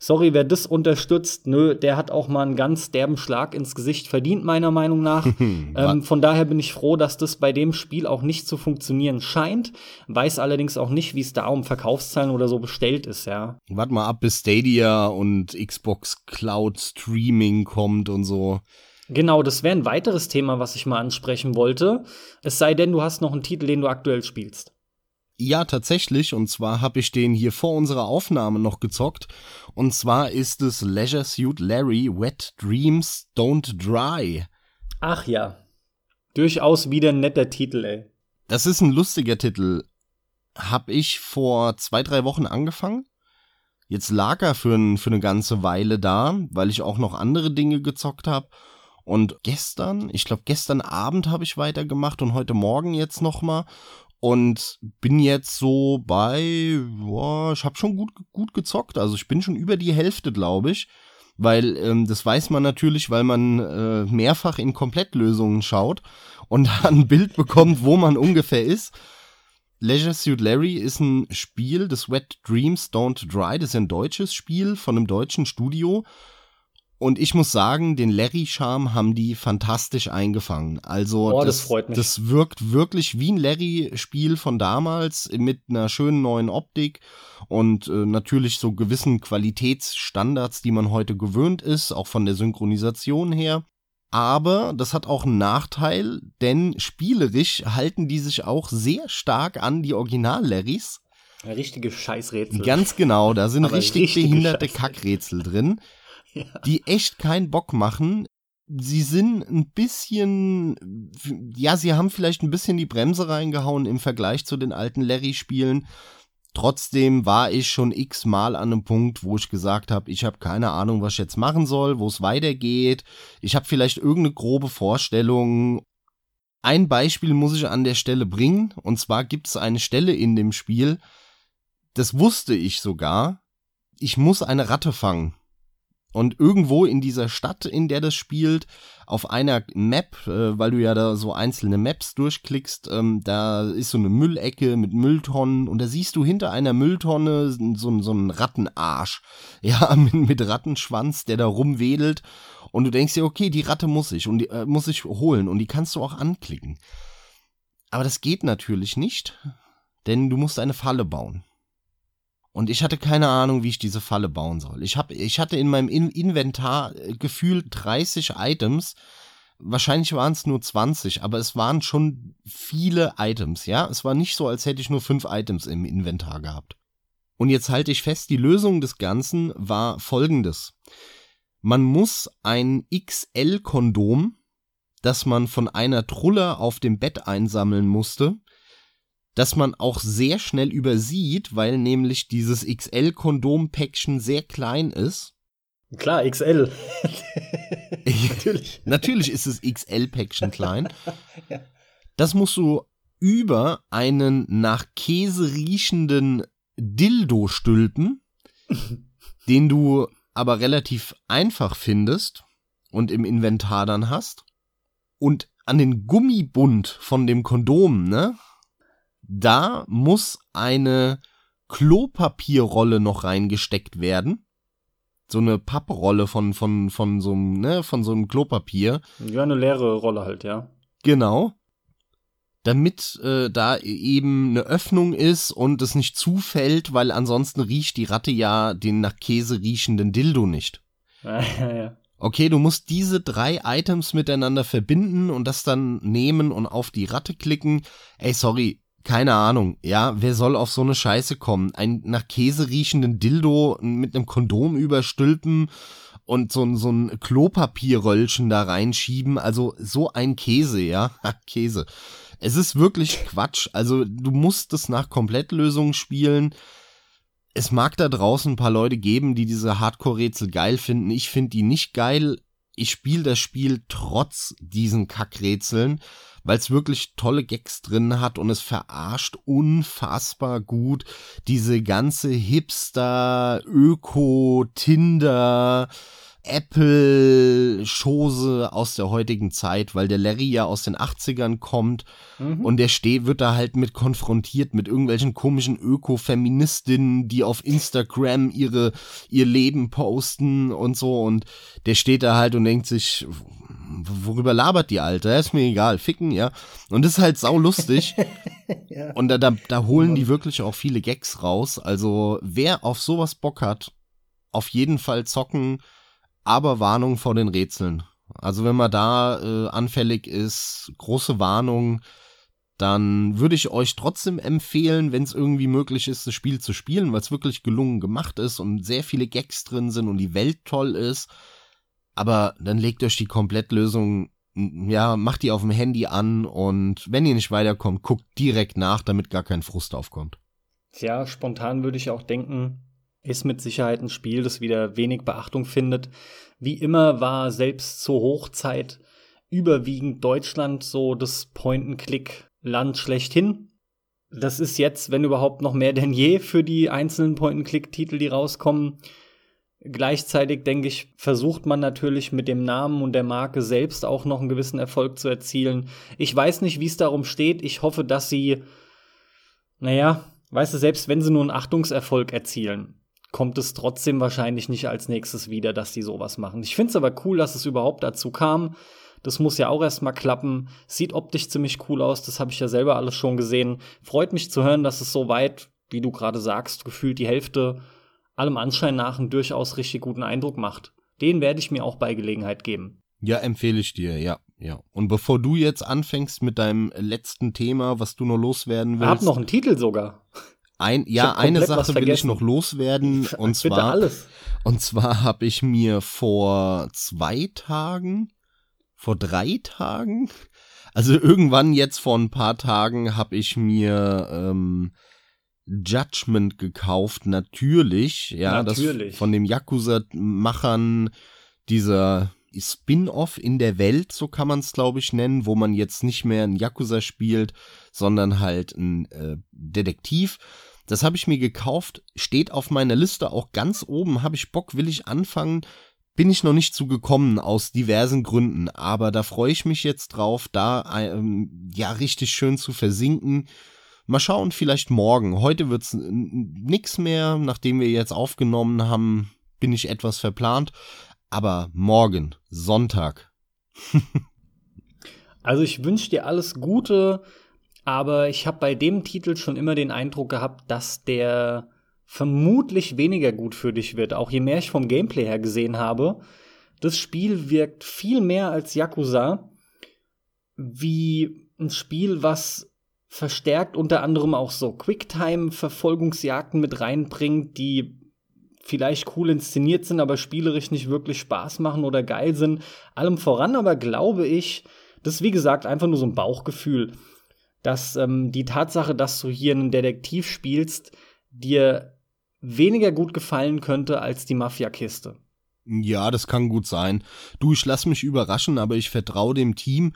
A: Sorry, wer das unterstützt, nö, der hat auch mal einen ganz derben Schlag ins Gesicht verdient, meiner Meinung nach. ähm, von daher bin ich froh, dass das bei dem Spiel auch nicht zu funktionieren scheint. Weiß allerdings auch nicht, wie es da um Verkaufszahlen oder so bestellt ist, ja.
B: Warte mal ab, bis Stadia und Xbox Cloud Streaming kommt und so.
A: Genau, das wäre ein weiteres Thema, was ich mal ansprechen wollte. Es sei denn, du hast noch einen Titel, den du aktuell spielst.
B: Ja, tatsächlich. Und zwar habe ich den hier vor unserer Aufnahme noch gezockt. Und zwar ist es Leisure Suit Larry Wet Dreams Don't Dry.
A: Ach ja. Durchaus wieder ein netter Titel, ey.
B: Das ist ein lustiger Titel. Hab ich vor zwei, drei Wochen angefangen. Jetzt lag er für, ein, für eine ganze Weile da, weil ich auch noch andere Dinge gezockt habe. Und gestern, ich glaube gestern Abend habe ich weitergemacht und heute Morgen jetzt nochmal und bin jetzt so bei, boah, ich habe schon gut, gut gezockt. Also ich bin schon über die Hälfte, glaube ich. Weil ähm, das weiß man natürlich, weil man äh, mehrfach in Komplettlösungen schaut und ein Bild bekommt, wo man ungefähr ist. Leisure Suit Larry ist ein Spiel, das Wet Dreams Don't Dry. Das ist ein deutsches Spiel von einem deutschen Studio. Und ich muss sagen, den Larry-Charme haben die fantastisch eingefangen. Also
A: oh, das, das, freut mich.
B: das wirkt wirklich wie ein Larry-Spiel von damals mit einer schönen neuen Optik und äh, natürlich so gewissen Qualitätsstandards, die man heute gewöhnt ist, auch von der Synchronisation her. Aber das hat auch einen Nachteil, denn spielerisch halten die sich auch sehr stark an die Original-Larrys.
A: Richtige Scheißrätsel.
B: Ganz genau, da sind richtig behinderte Kackrätsel drin die echt keinen Bock machen. Sie sind ein bisschen, ja, sie haben vielleicht ein bisschen die Bremse reingehauen im Vergleich zu den alten Larry-Spielen. Trotzdem war ich schon x-mal an einem Punkt, wo ich gesagt habe, ich habe keine Ahnung, was ich jetzt machen soll, wo es weitergeht. Ich habe vielleicht irgendeine grobe Vorstellung. Ein Beispiel muss ich an der Stelle bringen, und zwar gibt es eine Stelle in dem Spiel, das wusste ich sogar. Ich muss eine Ratte fangen. Und irgendwo in dieser Stadt, in der das spielt, auf einer Map, äh, weil du ja da so einzelne Maps durchklickst, ähm, da ist so eine Müllecke mit Mülltonnen und da siehst du hinter einer Mülltonne so, so einen Rattenarsch, ja, mit, mit Rattenschwanz, der da rumwedelt und du denkst dir, okay, die Ratte muss ich und die äh, muss ich holen und die kannst du auch anklicken. Aber das geht natürlich nicht, denn du musst eine Falle bauen. Und ich hatte keine Ahnung, wie ich diese Falle bauen soll. Ich, hab, ich hatte in meinem in Inventar äh, gefühlt 30 Items. Wahrscheinlich waren es nur 20, aber es waren schon viele Items, ja. Es war nicht so, als hätte ich nur fünf Items im Inventar gehabt. Und jetzt halte ich fest, die Lösung des Ganzen war folgendes. Man muss ein XL-Kondom, das man von einer Trulle auf dem Bett einsammeln musste, das man auch sehr schnell übersieht, weil nämlich dieses XL-Kondom-Päckchen sehr klein ist.
A: Klar, XL.
B: Natürlich. Natürlich ist das XL-Päckchen klein. Das musst du über einen nach Käse riechenden Dildo stülpen, den du aber relativ einfach findest und im Inventar dann hast. Und an den Gummibund von dem Kondom, ne? Da muss eine Klopapierrolle noch reingesteckt werden. so eine Papprolle von, von, von so einem, ne, von so einem Klopapier.
A: Ja, eine leere Rolle halt, ja.
B: Genau. Damit äh, da eben eine Öffnung ist und es nicht zufällt, weil ansonsten riecht die Ratte ja den nach Käse riechenden Dildo nicht.
A: Ja, ja, ja.
B: Okay, du musst diese drei Items miteinander verbinden und das dann nehmen und auf die Ratte klicken. Ey, sorry, keine Ahnung, ja, wer soll auf so eine Scheiße kommen? Ein nach Käse riechenden Dildo mit einem Kondom überstülpen und so, so ein Klopapierröllchen da reinschieben, also so ein Käse, ja, Käse. Es ist wirklich Quatsch, also du musst es nach Komplettlösungen spielen. Es mag da draußen ein paar Leute geben, die diese Hardcore-Rätsel geil finden. Ich finde die nicht geil. Ich spiele das Spiel trotz diesen Kackrätseln weil es wirklich tolle Gags drin hat und es verarscht unfassbar gut diese ganze Hipster, Öko, Tinder, Apple-Chose aus der heutigen Zeit, weil der Larry ja aus den 80ern kommt mhm. und der steht, wird da halt mit konfrontiert mit irgendwelchen komischen Öko-Feministinnen, die auf Instagram ihre, ihr Leben posten und so und der steht da halt und denkt sich, worüber labert die Alte? Ist mir egal, ficken, ja. Und das ist halt sau lustig. ja. Und da, da, da holen die wirklich auch viele Gags raus. Also wer auf sowas Bock hat, auf jeden Fall zocken, aber Warnung vor den Rätseln. Also wenn man da äh, anfällig ist, große Warnung, dann würde ich euch trotzdem empfehlen, wenn es irgendwie möglich ist, das Spiel zu spielen, weil es wirklich gelungen gemacht ist und sehr viele Gags drin sind und die Welt toll ist aber dann legt euch die Komplettlösung, ja, macht die auf dem Handy an und wenn ihr nicht weiterkommt, guckt direkt nach, damit gar kein Frust aufkommt.
A: Tja, spontan würde ich auch denken, ist mit Sicherheit ein Spiel, das wieder wenig Beachtung findet. Wie immer war selbst zur Hochzeit überwiegend Deutschland so das Point-and-Click-Land schlechthin. Das ist jetzt, wenn überhaupt, noch mehr denn je für die einzelnen Point-and-Click-Titel, die rauskommen. Gleichzeitig denke ich, versucht man natürlich mit dem Namen und der Marke selbst auch noch einen gewissen Erfolg zu erzielen. Ich weiß nicht, wie es darum steht. Ich hoffe, dass sie, naja, weißt du, selbst wenn sie nur einen Achtungserfolg erzielen, kommt es trotzdem wahrscheinlich nicht als nächstes wieder, dass die sowas machen. Ich finde es aber cool, dass es überhaupt dazu kam. Das muss ja auch erstmal klappen. Sieht optisch ziemlich cool aus. Das habe ich ja selber alles schon gesehen. Freut mich zu hören, dass es so weit, wie du gerade sagst, gefühlt die Hälfte allem Anschein nach einen durchaus richtig guten Eindruck macht. Den werde ich mir auch bei Gelegenheit geben.
B: Ja, empfehle ich dir, ja, ja. Und bevor du jetzt anfängst mit deinem letzten Thema, was du noch loswerden willst. Ich
A: hab noch einen Titel sogar.
B: Ein, ja, eine Sache will ich noch loswerden und zwar
A: alles.
B: und zwar habe ich mir vor zwei Tagen, vor drei Tagen, also irgendwann jetzt vor ein paar Tagen habe ich mir ähm, Judgment gekauft, natürlich, ja, natürlich. das von dem Yakuza-Machern dieser Spin-off in der Welt, so kann man es glaube ich nennen, wo man jetzt nicht mehr ein Yakuza spielt, sondern halt ein äh, Detektiv. Das habe ich mir gekauft, steht auf meiner Liste auch ganz oben, habe ich Bock, will ich anfangen, bin ich noch nicht zugekommen aus diversen Gründen, aber da freue ich mich jetzt drauf, da ähm, ja richtig schön zu versinken Mal schauen, vielleicht morgen. Heute wird's nix mehr. Nachdem wir jetzt aufgenommen haben, bin ich etwas verplant. Aber morgen, Sonntag.
A: also ich wünsche dir alles Gute, aber ich habe bei dem Titel schon immer den Eindruck gehabt, dass der vermutlich weniger gut für dich wird. Auch je mehr ich vom Gameplay her gesehen habe. Das Spiel wirkt viel mehr als Yakuza wie ein Spiel, was verstärkt unter anderem auch so Quicktime-Verfolgungsjagden mit reinbringt, die vielleicht cool inszeniert sind, aber spielerisch nicht wirklich Spaß machen oder geil sind. Allem voran aber glaube ich, das ist wie gesagt einfach nur so ein Bauchgefühl, dass ähm, die Tatsache, dass du hier einen Detektiv spielst, dir weniger gut gefallen könnte als die Mafia-Kiste.
B: Ja, das kann gut sein. Du, ich lass mich überraschen, aber ich vertraue dem Team.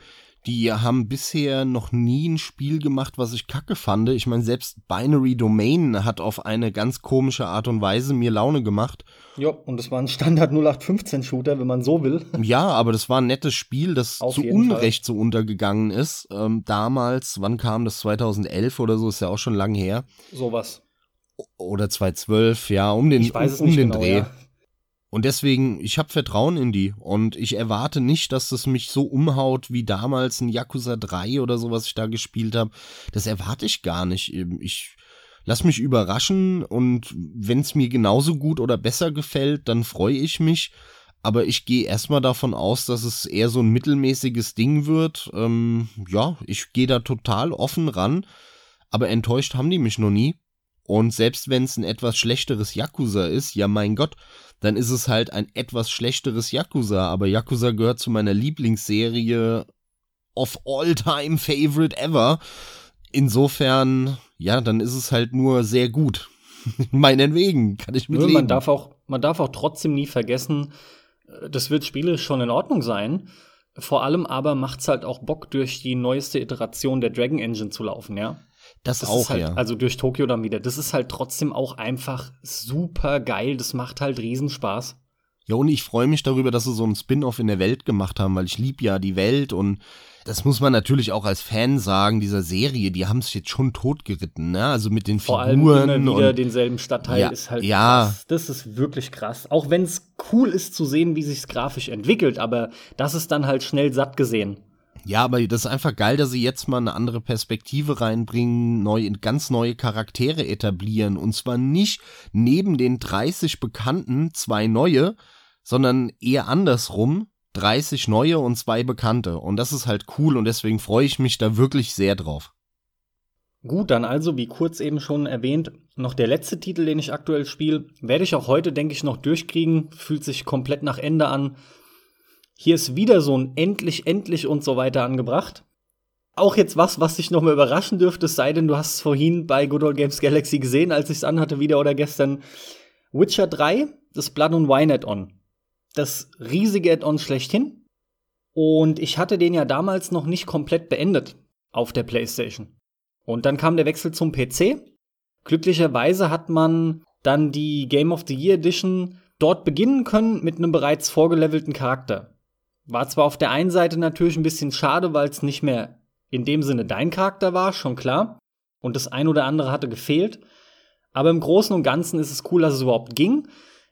B: Die haben bisher noch nie ein Spiel gemacht, was ich kacke fand. Ich meine, selbst Binary Domain hat auf eine ganz komische Art und Weise mir Laune gemacht.
A: Ja, und es war ein Standard 0815-Shooter, wenn man so will.
B: Ja, aber das war ein nettes Spiel, das auf zu Unrecht Fall. so untergegangen ist. Ähm, damals, wann kam das? 2011 oder so, ist ja auch schon lang her.
A: Sowas.
B: Oder 2012, ja, um den, um, um den genau, Dreh. Ja. Und deswegen, ich habe Vertrauen in die und ich erwarte nicht, dass das mich so umhaut wie damals ein Yakuza 3 oder so, was ich da gespielt habe. Das erwarte ich gar nicht. Ich lass mich überraschen und wenn es mir genauso gut oder besser gefällt, dann freue ich mich. Aber ich gehe erstmal davon aus, dass es eher so ein mittelmäßiges Ding wird. Ähm, ja, ich gehe da total offen ran. Aber enttäuscht haben die mich noch nie. Und selbst wenn es ein etwas schlechteres Yakuza ist, ja mein Gott, dann ist es halt ein etwas schlechteres Yakuza. Aber Yakuza gehört zu meiner Lieblingsserie of all time favorite ever. Insofern, ja, dann ist es halt nur sehr gut. Meinetwegen kann ich mitleben.
A: Man darf auch, man darf auch trotzdem nie vergessen, äh, das wird spielerisch schon in Ordnung sein. Vor allem aber macht's halt auch Bock, durch die neueste Iteration der Dragon Engine zu laufen, ja.
B: Das, das auch,
A: halt,
B: ja.
A: Also durch Tokio dann wieder. Das ist halt trotzdem auch einfach super geil. Das macht halt Riesenspaß.
B: Ja, und ich freue mich darüber, dass sie so einen Spin-off in der Welt gemacht haben, weil ich lieb ja die Welt und das muss man natürlich auch als Fan sagen, dieser Serie, die haben es jetzt schon totgeritten, ne? Also mit den
A: Vor
B: Figuren.
A: allem immer wieder denselben Stadtteil
B: ja,
A: ist halt
B: ja.
A: krass. Das ist wirklich krass. Auch wenn es cool ist zu sehen, wie sich's grafisch entwickelt, aber das ist dann halt schnell satt gesehen.
B: Ja, aber das ist einfach geil, dass sie jetzt mal eine andere Perspektive reinbringen, neu, ganz neue Charaktere etablieren. Und zwar nicht neben den 30 Bekannten zwei neue, sondern eher andersrum. 30 neue und zwei bekannte. Und das ist halt cool und deswegen freue ich mich da wirklich sehr drauf.
A: Gut, dann also, wie kurz eben schon erwähnt, noch der letzte Titel, den ich aktuell spiele. Werde ich auch heute, denke ich, noch durchkriegen. Fühlt sich komplett nach Ende an. Hier ist wieder so ein endlich, endlich und so weiter angebracht. Auch jetzt was, was dich noch mal überraschen dürfte, sei denn, du hast es vorhin bei Good Old Games Galaxy gesehen, als ich es anhatte, wieder oder gestern. Witcher 3, das Blood and Wine Add-on. Das riesige Add-on schlechthin. Und ich hatte den ja damals noch nicht komplett beendet auf der PlayStation. Und dann kam der Wechsel zum PC. Glücklicherweise hat man dann die Game of the Year Edition dort beginnen können mit einem bereits vorgelevelten Charakter. War zwar auf der einen Seite natürlich ein bisschen schade, weil es nicht mehr in dem Sinne dein Charakter war, schon klar. Und das ein oder andere hatte gefehlt. Aber im Großen und Ganzen ist es cool, dass es überhaupt ging.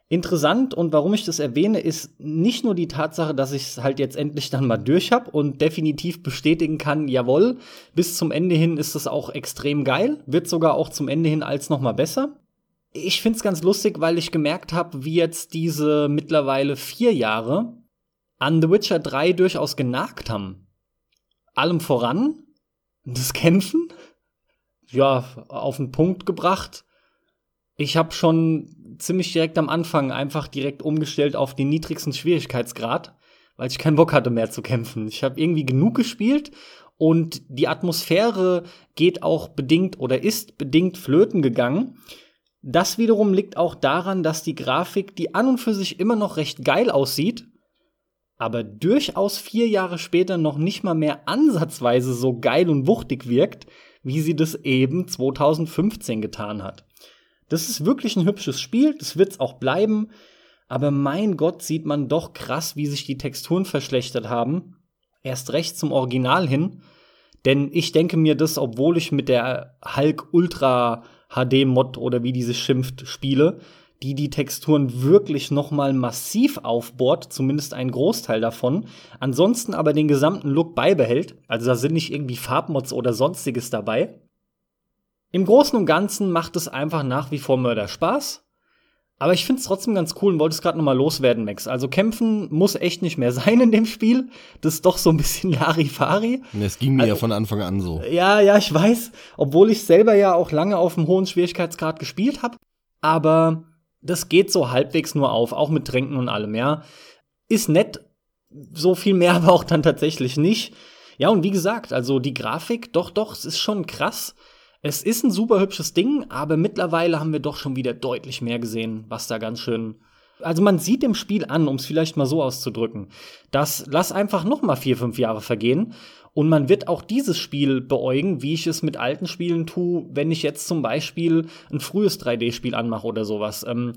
A: Interessant und warum ich das erwähne, ist nicht nur die Tatsache, dass ich es halt jetzt endlich dann mal durch habe und definitiv bestätigen kann, jawohl, bis zum Ende hin ist es auch extrem geil, wird sogar auch zum Ende hin als noch mal besser. Ich find's ganz lustig, weil ich gemerkt habe, wie jetzt diese mittlerweile vier Jahre an The Witcher 3 durchaus genagt haben. Allem voran das Kämpfen, ja, auf den Punkt gebracht. Ich habe schon ziemlich direkt am Anfang einfach direkt umgestellt auf den niedrigsten Schwierigkeitsgrad, weil ich keinen Bock hatte mehr zu kämpfen. Ich habe irgendwie genug gespielt und die Atmosphäre geht auch bedingt oder ist bedingt flöten gegangen. Das wiederum liegt auch daran, dass die Grafik, die an und für sich immer noch recht geil aussieht, aber durchaus vier Jahre später noch nicht mal mehr ansatzweise so geil und wuchtig wirkt, wie sie das eben 2015 getan hat. Das ist wirklich ein hübsches Spiel, das wird's auch bleiben, aber mein Gott sieht man doch krass, wie sich die Texturen verschlechtert haben. Erst recht zum Original hin, denn ich denke mir das, obwohl ich mit der Hulk Ultra HD Mod oder wie diese schimpft spiele, die die Texturen wirklich noch mal massiv aufbohrt, zumindest ein Großteil davon, ansonsten aber den gesamten Look beibehält, also da sind nicht irgendwie Farbmods oder sonstiges dabei. Im Großen und Ganzen macht es einfach nach wie vor Mörder Spaß. Aber ich finde es trotzdem ganz cool und wollte es gerade nochmal loswerden, Max. Also kämpfen muss echt nicht mehr sein in dem Spiel. Das ist doch so ein bisschen Larifari.
B: Es ging mir also, ja von Anfang an so.
A: Ja, ja, ich weiß. Obwohl ich selber ja auch lange auf einem hohen Schwierigkeitsgrad gespielt habe. Aber das geht so halbwegs nur auf, auch mit Tränken und allem, ja. Ist nett, so viel mehr aber auch dann tatsächlich nicht. Ja, und wie gesagt, also die Grafik, doch, doch, es ist schon krass. Es ist ein super hübsches Ding, aber mittlerweile haben wir doch schon wieder deutlich mehr gesehen, was da ganz schön. Also man sieht dem Spiel an, um es vielleicht mal so auszudrücken, dass lass einfach noch mal vier, fünf Jahre vergehen und man wird auch dieses Spiel beäugen, wie ich es mit alten Spielen tue, wenn ich jetzt zum Beispiel ein frühes 3D-Spiel anmache oder sowas. Ähm,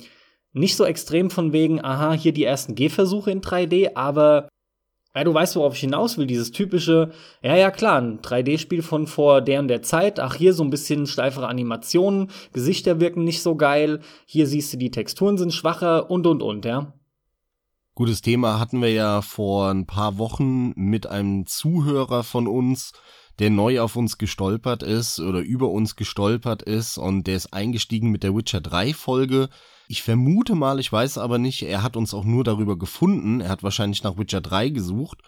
A: nicht so extrem von wegen, aha, hier die ersten Gehversuche in 3D, aber ja, du weißt, worauf ich hinaus will, dieses typische, ja, ja, klar, ein 3D-Spiel von vor der und der Zeit, ach, hier so ein bisschen steifere Animationen, Gesichter wirken nicht so geil, hier siehst du, die Texturen sind schwacher und und und, ja.
B: Gutes Thema hatten wir ja vor ein paar Wochen mit einem Zuhörer von uns, der neu auf uns gestolpert ist oder über uns gestolpert ist und der ist eingestiegen mit der Witcher 3 Folge. Ich vermute mal, ich weiß aber nicht, er hat uns auch nur darüber gefunden. Er hat wahrscheinlich nach Witcher 3 gesucht.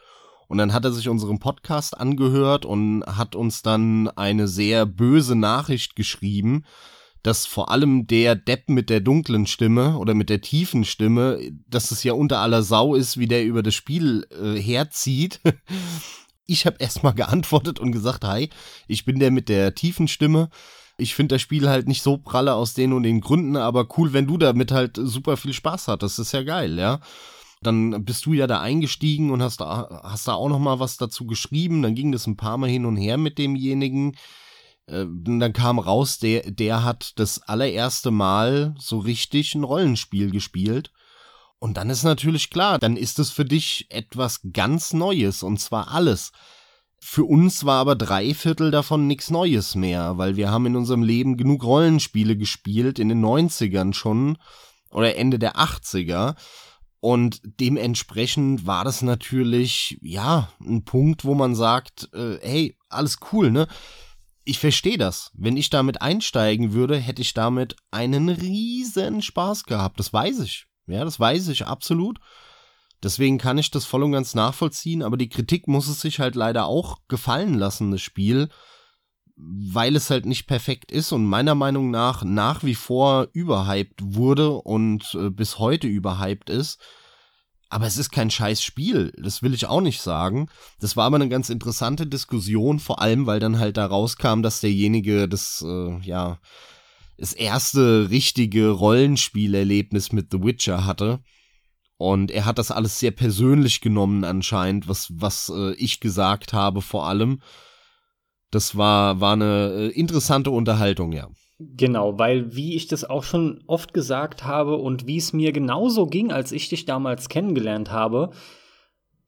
B: Und dann hat er sich unseren Podcast angehört und hat uns dann eine sehr böse Nachricht geschrieben, dass vor allem der Depp mit der dunklen Stimme oder mit der tiefen Stimme, dass es ja unter aller Sau ist, wie der über das Spiel äh, herzieht. ich habe erstmal geantwortet und gesagt, hi, ich bin der mit der tiefen Stimme. Ich finde das Spiel halt nicht so pralle aus den und den Gründen, aber cool, wenn du damit halt super viel Spaß hattest. Das ist ja geil, ja. Dann bist du ja da eingestiegen und hast da, hast da auch noch mal was dazu geschrieben. Dann ging das ein paar Mal hin und her mit demjenigen. Äh, dann kam raus, der, der hat das allererste Mal so richtig ein Rollenspiel gespielt. Und dann ist natürlich klar, dann ist es für dich etwas ganz Neues und zwar alles. Für uns war aber drei Viertel davon nichts Neues mehr, weil wir haben in unserem Leben genug Rollenspiele gespielt, in den 90ern schon oder Ende der 80er. Und dementsprechend war das natürlich, ja, ein Punkt, wo man sagt, äh, hey, alles cool, ne? Ich verstehe das. Wenn ich damit einsteigen würde, hätte ich damit einen riesen Spaß gehabt. Das weiß ich. Ja, das weiß ich absolut. Deswegen kann ich das voll und ganz nachvollziehen, aber die Kritik muss es sich halt leider auch gefallen lassen, das Spiel, weil es halt nicht perfekt ist und meiner Meinung nach nach wie vor überhyped wurde und äh, bis heute überhyped ist. Aber es ist kein scheiß Spiel, das will ich auch nicht sagen. Das war aber eine ganz interessante Diskussion, vor allem weil dann halt da rauskam, dass derjenige das, äh, ja, das erste richtige Rollenspielerlebnis mit The Witcher hatte. Und er hat das alles sehr persönlich genommen anscheinend, was, was äh, ich gesagt habe vor allem. Das war, war eine äh, interessante Unterhaltung, ja.
A: Genau, weil wie ich das auch schon oft gesagt habe und wie es mir genauso ging, als ich dich damals kennengelernt habe,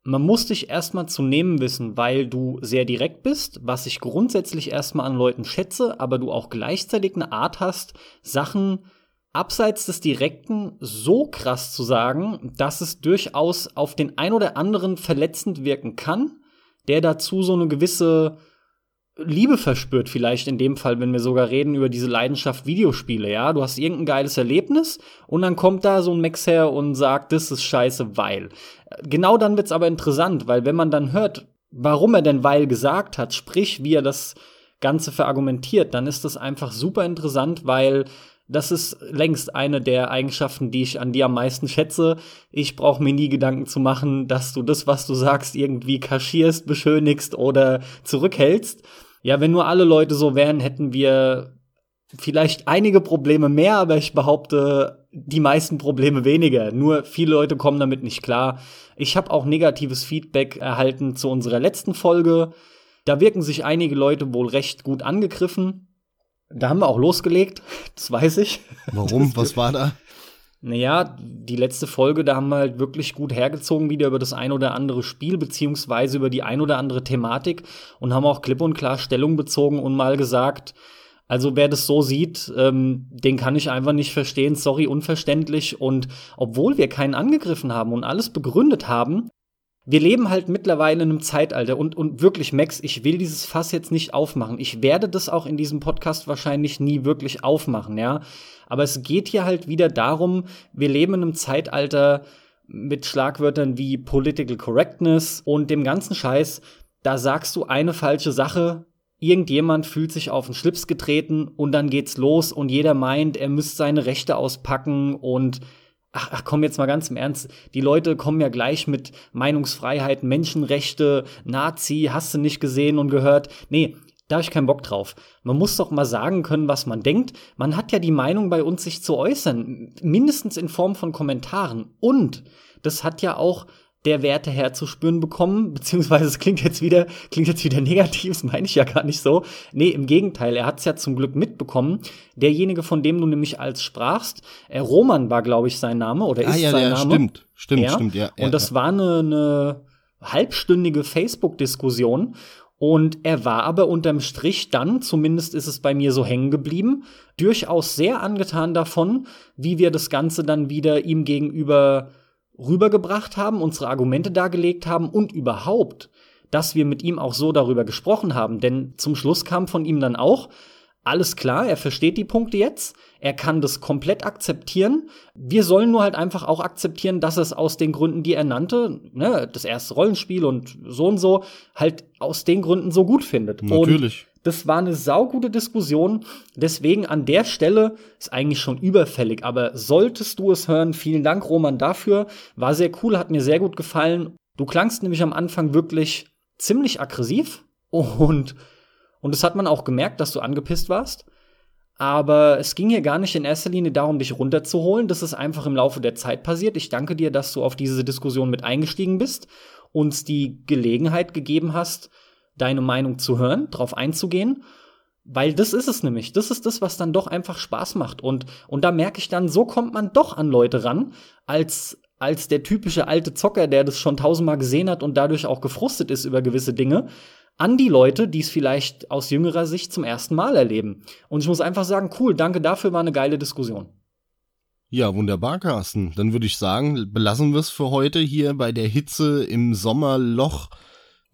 A: man muss dich erstmal zu nehmen wissen, weil du sehr direkt bist, was ich grundsätzlich erstmal an Leuten schätze, aber du auch gleichzeitig eine Art hast, Sachen abseits des Direkten so krass zu sagen, dass es durchaus auf den ein oder anderen verletzend wirken kann, der dazu so eine gewisse Liebe verspürt, vielleicht in dem Fall, wenn wir sogar reden über diese Leidenschaft Videospiele, ja. Du hast irgendein geiles Erlebnis und dann kommt da so ein Max her und sagt, das ist scheiße, weil. Genau dann wird's aber interessant, weil wenn man dann hört, warum er denn weil gesagt hat, sprich, wie er das Ganze verargumentiert, dann ist das einfach super interessant, weil das ist längst eine der Eigenschaften, die ich an dir am meisten schätze. Ich brauche mir nie Gedanken zu machen, dass du das, was du sagst, irgendwie kaschierst, beschönigst oder zurückhältst. Ja, wenn nur alle Leute so wären, hätten wir vielleicht einige Probleme mehr, aber ich behaupte, die meisten Probleme weniger. Nur viele Leute kommen damit nicht klar. Ich habe auch negatives Feedback erhalten zu unserer letzten Folge. Da wirken sich einige Leute wohl recht gut angegriffen. Da haben wir auch losgelegt, das weiß ich.
B: Warum? Was war da?
A: Naja, die letzte Folge, da haben wir halt wirklich gut hergezogen wieder über das ein oder andere Spiel, beziehungsweise über die ein oder andere Thematik und haben auch klipp und klar Stellung bezogen und mal gesagt, also wer das so sieht, ähm, den kann ich einfach nicht verstehen, sorry, unverständlich. Und obwohl wir keinen angegriffen haben und alles begründet haben, wir leben halt mittlerweile in einem Zeitalter und, und wirklich, Max, ich will dieses Fass jetzt nicht aufmachen. Ich werde das auch in diesem Podcast wahrscheinlich nie wirklich aufmachen, ja. Aber es geht hier halt wieder darum, wir leben in einem Zeitalter mit Schlagwörtern wie Political Correctness und dem ganzen Scheiß. Da sagst du eine falsche Sache, irgendjemand fühlt sich auf den Schlips getreten und dann geht's los und jeder meint, er müsste seine Rechte auspacken und ach, ach komm jetzt mal ganz im Ernst, die Leute kommen ja gleich mit Meinungsfreiheit, Menschenrechte, Nazi, hast du nicht gesehen und gehört. Nee, da habe ich keinen Bock drauf. Man muss doch mal sagen können, was man denkt. Man hat ja die Meinung bei uns, sich zu äußern, mindestens in Form von Kommentaren. Und das hat ja auch der Werte herzuspüren bekommen, beziehungsweise es klingt jetzt wieder, klingt jetzt wieder negativ, das meine ich ja gar nicht so. Nee, im Gegenteil, er hat es ja zum Glück mitbekommen. Derjenige, von dem du nämlich als sprachst, äh, Roman war, glaube ich, sein Name oder ah, ist
B: ja,
A: sein
B: ja,
A: Name.
B: Stimmt, stimmt, ja. stimmt, ja.
A: Und das war eine, eine halbstündige Facebook-Diskussion. Und er war aber unterm Strich dann, zumindest ist es bei mir so hängen geblieben, durchaus sehr angetan davon, wie wir das Ganze dann wieder ihm gegenüber rübergebracht haben, unsere Argumente dargelegt haben und überhaupt, dass wir mit ihm auch so darüber gesprochen haben. Denn zum Schluss kam von ihm dann auch, alles klar, er versteht die Punkte jetzt, er kann das komplett akzeptieren. Wir sollen nur halt einfach auch akzeptieren, dass es aus den Gründen, die er nannte, ne, das erste Rollenspiel und so und so, halt aus den Gründen so gut findet.
B: Natürlich.
A: Und das war eine saugute Diskussion. Deswegen an der Stelle ist eigentlich schon überfällig. Aber solltest du es hören, vielen Dank, Roman, dafür. War sehr cool, hat mir sehr gut gefallen. Du klangst nämlich am Anfang wirklich ziemlich aggressiv und und das hat man auch gemerkt, dass du angepisst warst. Aber es ging hier gar nicht in erster Linie darum, dich runterzuholen. Das ist einfach im Laufe der Zeit passiert. Ich danke dir, dass du auf diese Diskussion mit eingestiegen bist, uns die Gelegenheit gegeben hast, deine Meinung zu hören, darauf einzugehen. Weil das ist es nämlich. Das ist das, was dann doch einfach Spaß macht. Und, und da merke ich dann, so kommt man doch an Leute ran, als, als der typische alte Zocker, der das schon tausendmal gesehen hat und dadurch auch gefrustet ist über gewisse Dinge an die Leute, die es vielleicht aus jüngerer Sicht zum ersten Mal erleben. Und ich muss einfach sagen, cool, danke dafür, war eine geile Diskussion.
B: Ja, wunderbar, Carsten. Dann würde ich sagen, belassen wir es für heute hier bei der Hitze im Sommerloch.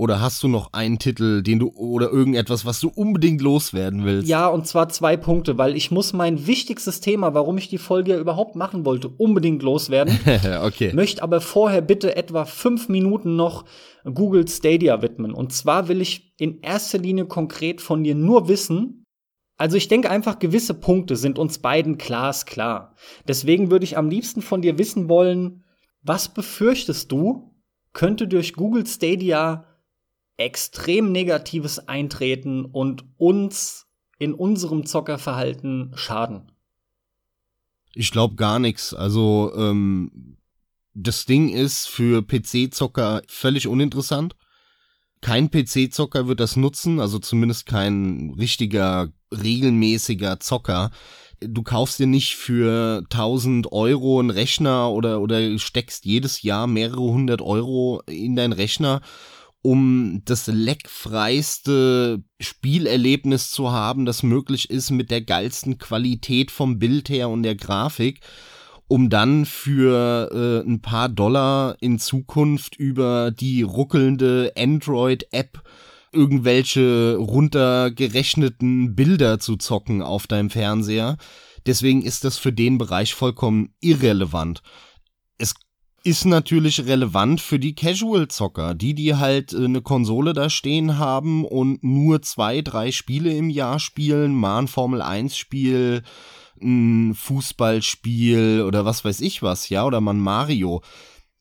B: Oder hast du noch einen Titel, den du oder irgendetwas, was du unbedingt loswerden willst?
A: Ja, und zwar zwei Punkte, weil ich muss mein wichtigstes Thema, warum ich die Folge ja überhaupt machen wollte, unbedingt loswerden.
B: okay.
A: Möchte aber vorher bitte etwa fünf Minuten noch Google Stadia widmen. Und zwar will ich in erster Linie konkret von dir nur wissen, also ich denke einfach, gewisse Punkte sind uns beiden glasklar. Deswegen würde ich am liebsten von dir wissen wollen, was befürchtest du, könnte durch Google Stadia extrem negatives eintreten und uns in unserem Zockerverhalten schaden?
B: Ich glaube gar nichts. Also ähm, das Ding ist für PC-Zocker völlig uninteressant. Kein PC-Zocker wird das nutzen, also zumindest kein richtiger, regelmäßiger Zocker. Du kaufst dir nicht für 1000 Euro einen Rechner oder, oder steckst jedes Jahr mehrere hundert Euro in deinen Rechner um das leckfreiste Spielerlebnis zu haben, das möglich ist mit der geilsten Qualität vom Bild her und der Grafik, um dann für äh, ein paar Dollar in Zukunft über die ruckelnde Android-App irgendwelche runtergerechneten Bilder zu zocken auf deinem Fernseher. Deswegen ist das für den Bereich vollkommen irrelevant. Ist natürlich relevant für die Casual-Zocker, die, die halt äh, eine Konsole da stehen haben und nur zwei, drei Spiele im Jahr spielen, mal ein Formel-1-Spiel, ein Fußballspiel oder was weiß ich was, ja, oder mal ein Mario.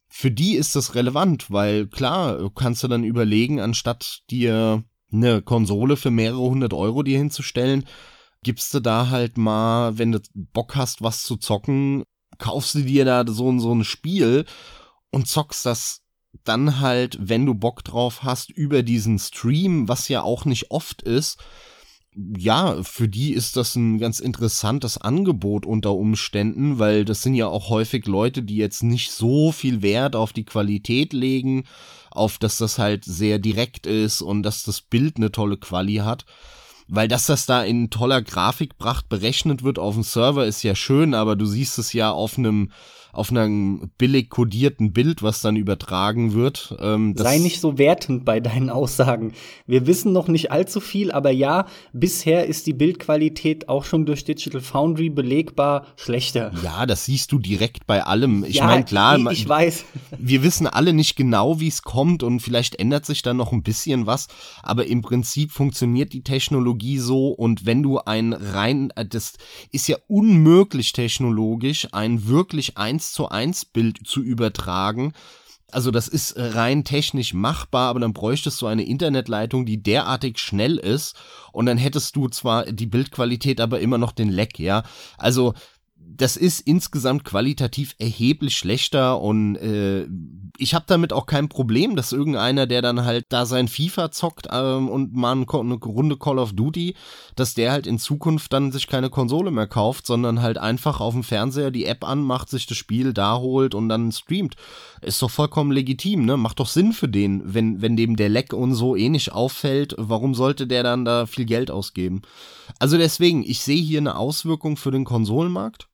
B: Für die ist das relevant, weil klar, kannst du dann überlegen, anstatt dir eine Konsole für mehrere hundert Euro dir hinzustellen, gibst du da halt mal, wenn du Bock hast, was zu zocken, kaufst du dir da so, so ein Spiel und zockst das dann halt, wenn du Bock drauf hast, über diesen Stream, was ja auch nicht oft ist. Ja, für die ist das ein ganz interessantes Angebot unter Umständen, weil das sind ja auch häufig Leute, die jetzt nicht so viel Wert auf die Qualität legen, auf dass das halt sehr direkt ist und dass das Bild eine tolle Quali hat. Weil dass das da in toller Grafikpracht berechnet wird auf dem Server ist ja schön, aber du siehst es ja auf einem auf einem billig kodierten Bild, was dann übertragen wird.
A: Ähm, Sei nicht so wertend bei deinen Aussagen. Wir wissen noch nicht allzu viel, aber ja, bisher ist die Bildqualität auch schon durch Digital Foundry belegbar schlechter.
B: Ja, das siehst du direkt bei allem. Ich ja, meine, klar,
A: ich, ich weiß.
B: Wir wissen alle nicht genau, wie es kommt und vielleicht ändert sich da noch ein bisschen was, aber im Prinzip funktioniert die Technologie so und wenn du ein rein, das ist ja unmöglich technologisch, ein wirklich eins zu eins Bild zu übertragen. Also das ist rein technisch machbar, aber dann bräuchtest du eine Internetleitung, die derartig schnell ist und dann hättest du zwar die Bildqualität, aber immer noch den Leck, ja. Also das ist insgesamt qualitativ erheblich schlechter und äh, ich habe damit auch kein Problem, dass irgendeiner, der dann halt da sein FIFA zockt ähm, und mal eine Runde Call of Duty, dass der halt in Zukunft dann sich keine Konsole mehr kauft, sondern halt einfach auf dem Fernseher die App anmacht, sich das Spiel da holt und dann streamt. Ist doch vollkommen legitim, ne? Macht doch Sinn für den, wenn, wenn dem der Leck und so eh nicht auffällt, warum sollte der dann da viel Geld ausgeben? Also deswegen, ich sehe hier eine Auswirkung für den Konsolenmarkt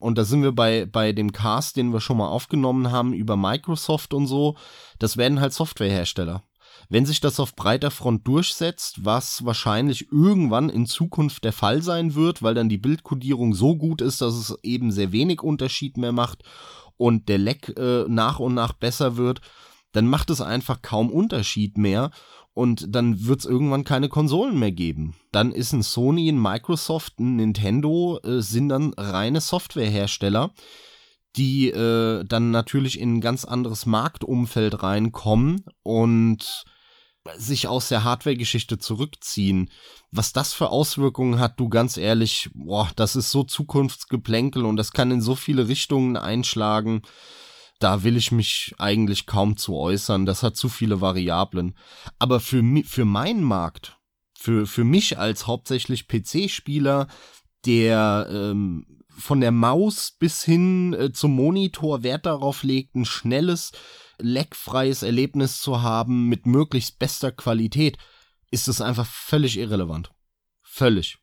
B: und da sind wir bei, bei dem Cast, den wir schon mal aufgenommen haben über Microsoft und so, das werden halt Softwarehersteller. Wenn sich das auf breiter Front durchsetzt, was wahrscheinlich irgendwann in Zukunft der Fall sein wird, weil dann die Bildkodierung so gut ist, dass es eben sehr wenig Unterschied mehr macht und der Leck äh, nach und nach besser wird, dann macht es einfach kaum Unterschied mehr und dann wird es irgendwann keine Konsolen mehr geben. Dann ist ein Sony, ein Microsoft, ein Nintendo äh, sind dann reine Softwarehersteller, die äh, dann natürlich in ein ganz anderes Marktumfeld reinkommen und sich aus der Hardware-Geschichte zurückziehen. Was das für Auswirkungen hat, du ganz ehrlich, boah, das ist so Zukunftsgeplänkel und das kann in so viele Richtungen einschlagen da will ich mich eigentlich kaum zu äußern. Das hat zu viele Variablen. Aber für, für meinen Markt, für, für mich als hauptsächlich PC-Spieler, der ähm, von der Maus bis hin äh, zum Monitor Wert darauf legt, ein schnelles, leckfreies Erlebnis zu haben mit möglichst bester Qualität, ist es einfach völlig irrelevant. Völlig.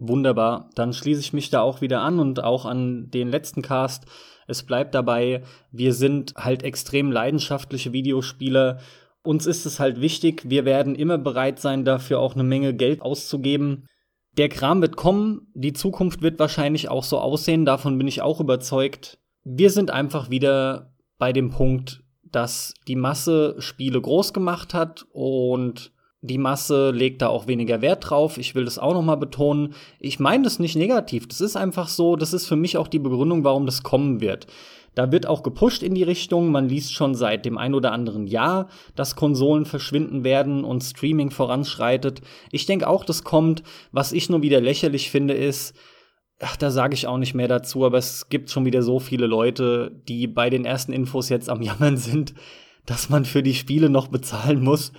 A: Wunderbar. Dann schließe ich mich da auch wieder an und auch an den letzten Cast. Es bleibt dabei, wir sind halt extrem leidenschaftliche Videospieler. Uns ist es halt wichtig, wir werden immer bereit sein, dafür auch eine Menge Geld auszugeben. Der Kram wird kommen, die Zukunft wird wahrscheinlich auch so aussehen, davon bin ich auch überzeugt. Wir sind einfach wieder bei dem Punkt, dass die Masse Spiele groß gemacht hat und die Masse legt da auch weniger Wert drauf. Ich will das auch noch mal betonen. Ich meine das nicht negativ. Das ist einfach so. Das ist für mich auch die Begründung, warum das kommen wird. Da wird auch gepusht in die Richtung. Man liest schon seit dem ein oder anderen Jahr, dass Konsolen verschwinden werden und Streaming voranschreitet. Ich denke auch, das kommt. Was ich nur wieder lächerlich finde, ist, ach, da sage ich auch nicht mehr dazu, aber es gibt schon wieder so viele Leute, die bei den ersten Infos jetzt am Jammern sind, dass man für die Spiele noch bezahlen muss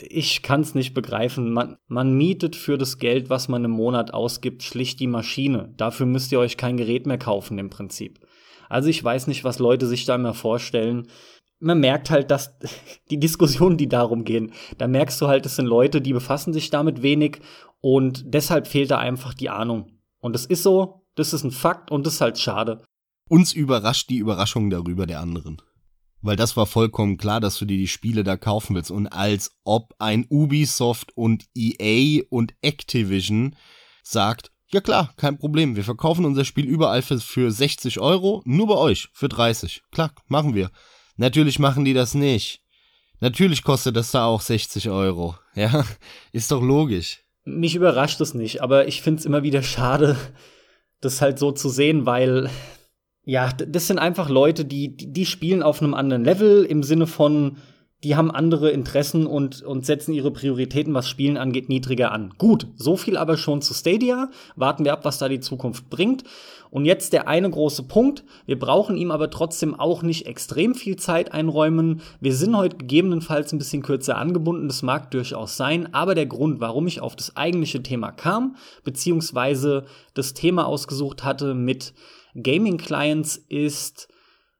A: ich kann es nicht begreifen. Man, man mietet für das Geld, was man im Monat ausgibt, schlicht die Maschine. Dafür müsst ihr euch kein Gerät mehr kaufen im Prinzip. Also ich weiß nicht, was Leute sich da immer vorstellen. Man merkt halt, dass die Diskussionen, die darum gehen, da merkst du halt, es sind Leute, die befassen sich damit wenig und deshalb fehlt da einfach die Ahnung. Und es ist so, das ist ein Fakt und das ist halt schade.
B: Uns überrascht die Überraschung darüber der anderen. Weil das war vollkommen klar, dass du dir die Spiele da kaufen willst. Und als ob ein Ubisoft und EA und Activision sagt, ja klar, kein Problem, wir verkaufen unser Spiel überall für, für 60 Euro, nur bei euch für 30. Klar, machen wir. Natürlich machen die das nicht. Natürlich kostet das da auch 60 Euro. Ja, ist doch logisch.
A: Mich überrascht es nicht, aber ich find's immer wieder schade, das halt so zu sehen, weil ja, das sind einfach Leute, die, die spielen auf einem anderen Level im Sinne von, die haben andere Interessen und, und setzen ihre Prioritäten, was Spielen angeht, niedriger an. Gut, so viel aber schon zu Stadia. Warten wir ab, was da die Zukunft bringt. Und jetzt der eine große Punkt. Wir brauchen ihm aber trotzdem auch nicht extrem viel Zeit einräumen. Wir sind heute gegebenenfalls ein bisschen kürzer angebunden. Das mag durchaus sein. Aber der Grund, warum ich auf das eigentliche Thema kam, beziehungsweise das Thema ausgesucht hatte mit Gaming-Clients ist,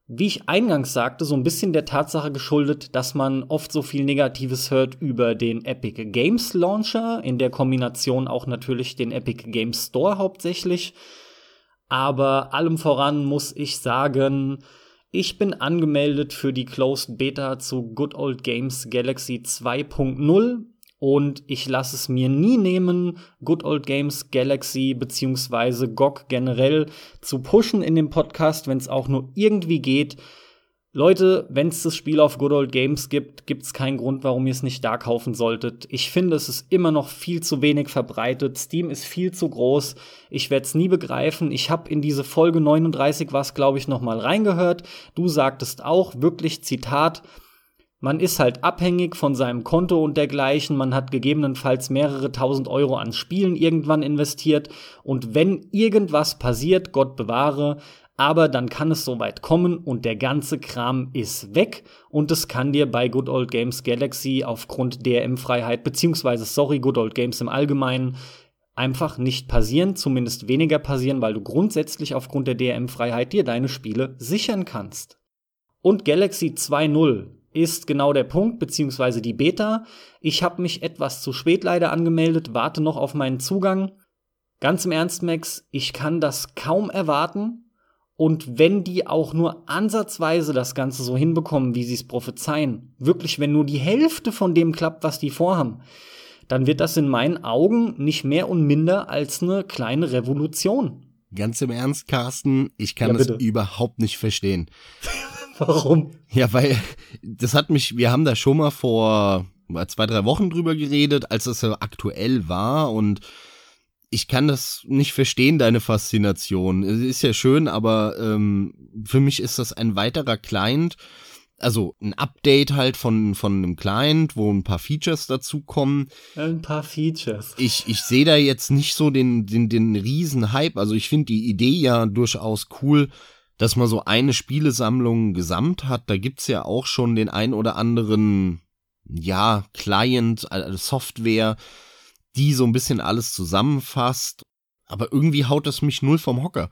A: wie ich eingangs sagte, so ein bisschen der Tatsache geschuldet, dass man oft so viel Negatives hört über den Epic Games Launcher, in der Kombination auch natürlich den Epic Games Store hauptsächlich. Aber allem voran muss ich sagen, ich bin angemeldet für die Closed Beta zu Good Old Games Galaxy 2.0 und ich lasse es mir nie nehmen, Good Old Games Galaxy beziehungsweise GOG generell zu pushen in dem Podcast, wenn es auch nur irgendwie geht. Leute, wenn es das Spiel auf Good Old Games gibt, gibt es keinen Grund, warum ihr es nicht da kaufen solltet. Ich finde, es ist immer noch viel zu wenig verbreitet. Steam ist viel zu groß. Ich werde es nie begreifen. Ich habe in diese Folge 39 was, glaube ich, noch mal reingehört. Du sagtest auch wirklich Zitat man ist halt abhängig von seinem Konto und dergleichen. Man hat gegebenenfalls mehrere tausend Euro an Spielen irgendwann investiert. Und wenn irgendwas passiert, Gott bewahre, aber dann kann es soweit kommen und der ganze Kram ist weg und es kann dir bei Good Old Games Galaxy aufgrund DRM-Freiheit, beziehungsweise sorry, Good Old Games im Allgemeinen, einfach nicht passieren, zumindest weniger passieren, weil du grundsätzlich aufgrund der DRM-Freiheit dir deine Spiele sichern kannst. Und Galaxy 2.0 ist genau der Punkt, beziehungsweise die Beta. Ich habe mich etwas zu spät leider angemeldet, warte noch auf meinen Zugang. Ganz im Ernst, Max, ich kann das kaum erwarten. Und wenn die auch nur ansatzweise das Ganze so hinbekommen, wie sie es prophezeien, wirklich, wenn nur die Hälfte von dem klappt, was die vorhaben, dann wird das in meinen Augen nicht mehr und minder als eine kleine Revolution.
B: Ganz im Ernst, Carsten, ich kann ja, das überhaupt nicht verstehen.
A: Warum?
B: Ja, weil das hat mich, wir haben da schon mal vor zwei, drei Wochen drüber geredet, als das ja aktuell war und ich kann das nicht verstehen, deine Faszination. Es ist ja schön, aber ähm, für mich ist das ein weiterer Client, also ein Update halt von, von einem Client, wo ein paar Features dazukommen.
A: Ein paar Features.
B: Ich, ich sehe da jetzt nicht so den, den, den riesen Hype. Also ich finde die Idee ja durchaus cool, dass man so eine Spielesammlung gesamt hat. Da gibt's ja auch schon den ein oder anderen, ja, Client, also Software, die so ein bisschen alles zusammenfasst. Aber irgendwie haut das mich null vom Hocker.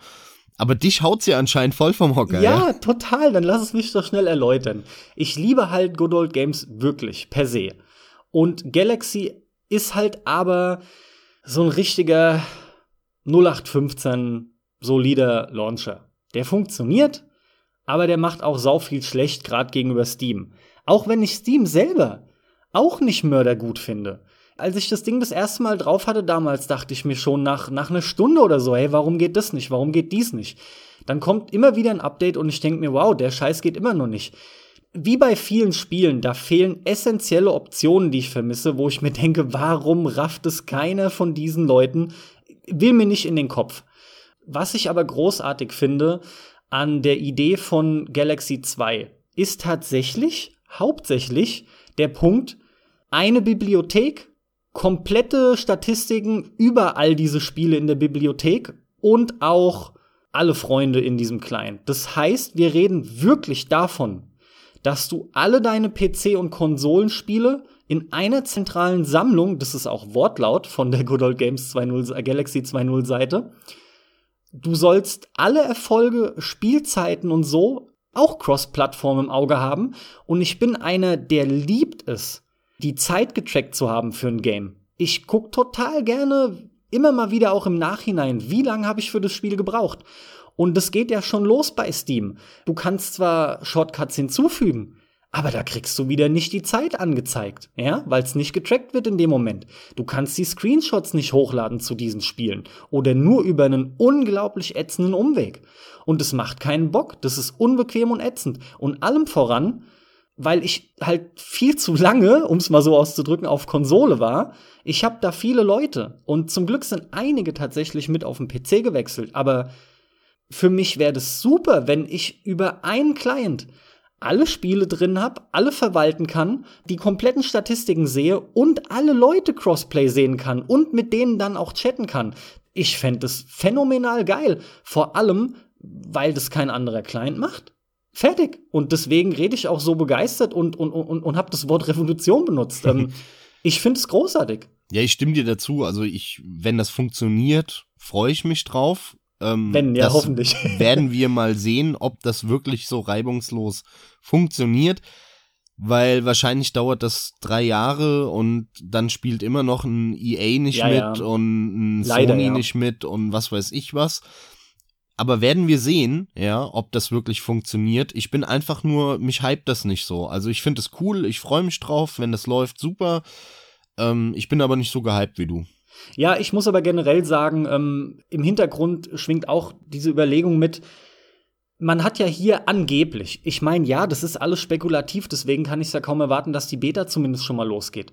B: Aber dich haut's ja anscheinend voll vom Hocker.
A: Ja, ja, total. Dann lass es mich doch schnell erläutern. Ich liebe halt Good Old Games wirklich, per se. Und Galaxy ist halt aber so ein richtiger 0815 solider Launcher. Der funktioniert, aber der macht auch sau viel schlecht, gerade gegenüber Steam. Auch wenn ich Steam selber auch nicht mördergut finde als ich das Ding das erste Mal drauf hatte damals, dachte ich mir schon nach, nach einer Stunde oder so, hey, warum geht das nicht? Warum geht dies nicht? Dann kommt immer wieder ein Update und ich denke mir, wow, der Scheiß geht immer noch nicht. Wie bei vielen Spielen, da fehlen essentielle Optionen, die ich vermisse, wo ich mir denke, warum rafft es keiner von diesen Leuten? Will mir nicht in den Kopf. Was ich aber großartig finde an der Idee von Galaxy 2 ist tatsächlich, hauptsächlich, der Punkt, eine Bibliothek komplette Statistiken über all diese Spiele in der Bibliothek und auch alle Freunde in diesem Client. Das heißt, wir reden wirklich davon, dass du alle deine PC- und Konsolenspiele in einer zentralen Sammlung, das ist auch Wortlaut von der Good Old Games 2.0, äh, Galaxy 2.0 Seite, du sollst alle Erfolge, Spielzeiten und so auch Cross-Plattform im Auge haben. Und ich bin einer, der liebt es, die Zeit getrackt zu haben für ein Game. Ich guck total gerne immer mal wieder auch im Nachhinein, wie lange habe ich für das Spiel gebraucht. Und das geht ja schon los bei Steam. Du kannst zwar Shortcuts hinzufügen, aber da kriegst du wieder nicht die Zeit angezeigt, ja, weil es nicht getrackt wird in dem Moment. Du kannst die Screenshots nicht hochladen zu diesen Spielen oder nur über einen unglaublich ätzenden Umweg. Und es macht keinen Bock, das ist unbequem und ätzend. Und allem voran, weil ich halt viel zu lange, um es mal so auszudrücken, auf Konsole war. Ich habe da viele Leute und zum Glück sind einige tatsächlich mit auf den PC gewechselt, aber für mich wäre das super, wenn ich über einen Client alle Spiele drin habe, alle verwalten kann, die kompletten Statistiken sehe und alle Leute Crossplay sehen kann und mit denen dann auch chatten kann. Ich fände das phänomenal geil, vor allem, weil das kein anderer Client macht. Fertig. Und deswegen rede ich auch so begeistert und, und, und, und habe das Wort Revolution benutzt. ähm, ich finde es großartig.
B: Ja, ich stimme dir dazu. Also ich, wenn das funktioniert, freue ich mich drauf.
A: Ähm, wenn, ja, hoffentlich.
B: werden wir mal sehen, ob das wirklich so reibungslos funktioniert. Weil wahrscheinlich dauert das drei Jahre und dann spielt immer noch ein EA nicht ja, mit ja. und ein Leider, Sony nicht mit und was weiß ich was. Aber werden wir sehen, ja, ob das wirklich funktioniert. Ich bin einfach nur, mich hypt das nicht so. Also ich finde es cool, ich freue mich drauf, wenn das läuft, super. Ähm, ich bin aber nicht so gehypt wie du.
A: Ja, ich muss aber generell sagen, ähm, im Hintergrund schwingt auch diese Überlegung mit, man hat ja hier angeblich, ich meine, ja, das ist alles spekulativ, deswegen kann ich es ja kaum erwarten, dass die Beta zumindest schon mal losgeht.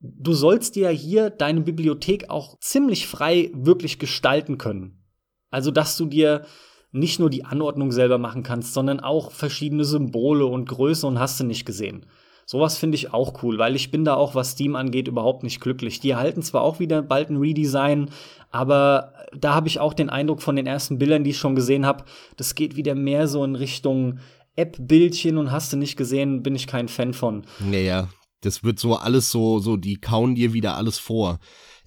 A: Du sollst dir ja hier deine Bibliothek auch ziemlich frei wirklich gestalten können. Also, dass du dir nicht nur die Anordnung selber machen kannst, sondern auch verschiedene Symbole und Größe und hast du nicht gesehen. Sowas finde ich auch cool, weil ich bin da auch, was Steam angeht, überhaupt nicht glücklich. Die erhalten zwar auch wieder bald ein Redesign, aber da habe ich auch den Eindruck von den ersten Bildern, die ich schon gesehen habe, das geht wieder mehr so in Richtung App-Bildchen und hast du nicht gesehen, bin ich kein Fan von.
B: Naja, Das wird so alles so, so, die kauen dir wieder alles vor.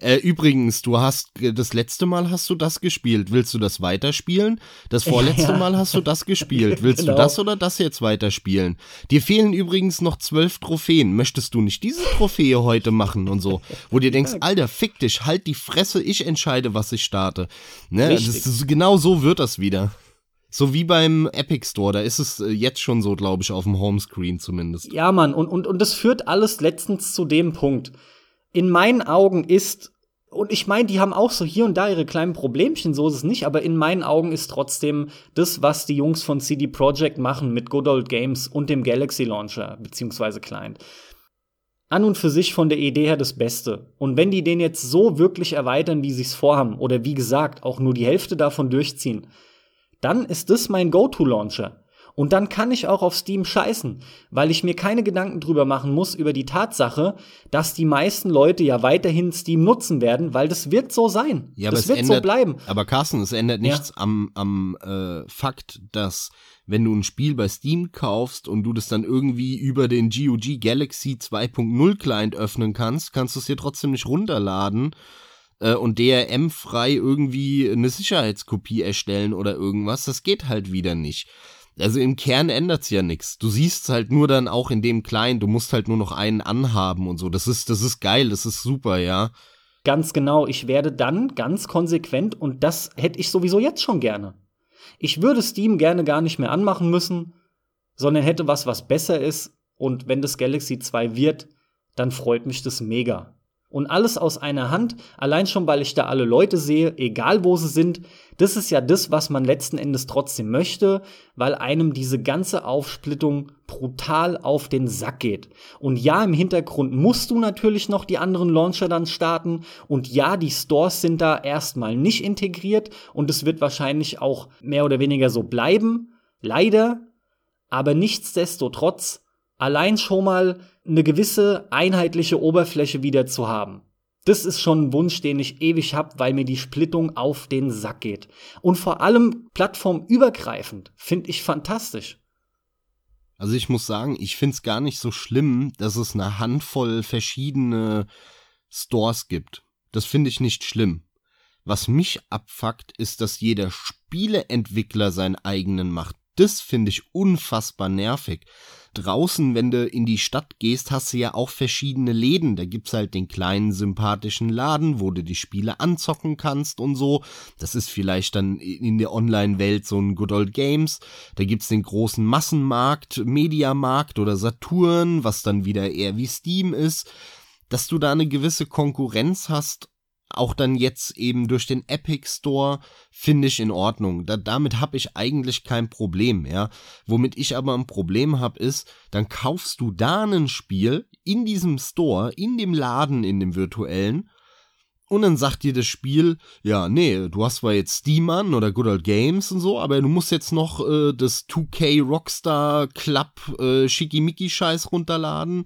B: Äh, übrigens, du hast, das letzte Mal hast du das gespielt. Willst du das weiterspielen? Das vorletzte ja. Mal hast du das gespielt. Willst genau. du das oder das jetzt weiterspielen? Dir fehlen übrigens noch zwölf Trophäen. Möchtest du nicht diese Trophäe heute machen und so? Wo dir denkst, Alter, fick dich, halt die Fresse, ich entscheide, was ich starte. Ne? Ist, genau so wird das wieder. So wie beim Epic Store, da ist es äh, jetzt schon so, glaube ich, auf dem Homescreen zumindest.
A: Ja, Mann, und, und, und das führt alles letztens zu dem Punkt. In meinen Augen ist, und ich meine, die haben auch so hier und da ihre kleinen Problemchen, so ist es nicht, aber in meinen Augen ist trotzdem das, was die Jungs von CD Projekt machen mit Good Old Games und dem Galaxy Launcher, beziehungsweise Client, an und für sich von der Idee her das Beste. Und wenn die den jetzt so wirklich erweitern, wie sie es vorhaben, oder wie gesagt, auch nur die Hälfte davon durchziehen, dann ist das mein Go-To-Launcher. Und dann kann ich auch auf Steam scheißen, weil ich mir keine Gedanken drüber machen muss über die Tatsache, dass die meisten Leute ja weiterhin Steam nutzen werden, weil das wird so sein.
B: Ja,
A: das
B: wird ändert, so bleiben. Aber Carsten, es ändert nichts ja. am, am äh, Fakt, dass wenn du ein Spiel bei Steam kaufst und du das dann irgendwie über den GOG Galaxy 2.0 Client öffnen kannst, kannst du es dir trotzdem nicht runterladen äh, und DRM-frei irgendwie eine Sicherheitskopie erstellen oder irgendwas. Das geht halt wieder nicht. Also im Kern ändert's ja nichts. Du siehst halt nur dann auch in dem Kleinen, du musst halt nur noch einen anhaben und so. Das ist, das ist geil, das ist super, ja.
A: Ganz genau, ich werde dann ganz konsequent und das hätte ich sowieso jetzt schon gerne. Ich würde Steam gerne gar nicht mehr anmachen müssen, sondern hätte was, was besser ist und wenn das Galaxy 2 wird, dann freut mich das mega und alles aus einer Hand, allein schon, weil ich da alle Leute sehe, egal wo sie sind. Das ist ja das, was man letzten Endes trotzdem möchte, weil einem diese ganze Aufsplittung brutal auf den Sack geht. Und ja, im Hintergrund musst du natürlich noch die anderen Launcher dann starten. Und ja, die Stores sind da erstmal nicht integriert und es wird wahrscheinlich auch mehr oder weniger so bleiben. Leider. Aber nichtsdestotrotz, allein schon mal eine gewisse einheitliche Oberfläche wieder zu haben. Das ist schon ein Wunsch, den ich ewig hab, weil mir die Splittung auf den Sack geht. Und vor allem plattformübergreifend finde ich fantastisch.
B: Also ich muss sagen, ich find's gar nicht so schlimm, dass es eine Handvoll verschiedene Stores gibt. Das finde ich nicht schlimm. Was mich abfuckt, ist, dass jeder Spieleentwickler seinen eigenen macht. Das finde ich unfassbar nervig draußen, wenn du in die Stadt gehst, hast du ja auch verschiedene Läden. Da gibt's halt den kleinen sympathischen Laden, wo du die Spiele anzocken kannst und so. Das ist vielleicht dann in der Online-Welt so ein Good Old Games. Da gibt's den großen Massenmarkt, Mediamarkt oder Saturn, was dann wieder eher wie Steam ist. Dass du da eine gewisse Konkurrenz hast auch dann jetzt eben durch den Epic Store finde ich in Ordnung. Da, damit habe ich eigentlich kein Problem, ja. Womit ich aber ein Problem habe, ist, dann kaufst du da ein Spiel in diesem Store, in dem Laden, in dem virtuellen und dann sagt dir das Spiel, ja, nee, du hast zwar jetzt Steam an oder Good Old Games und so, aber du musst jetzt noch äh, das 2K Rockstar Club äh, Schickimicki-Scheiß runterladen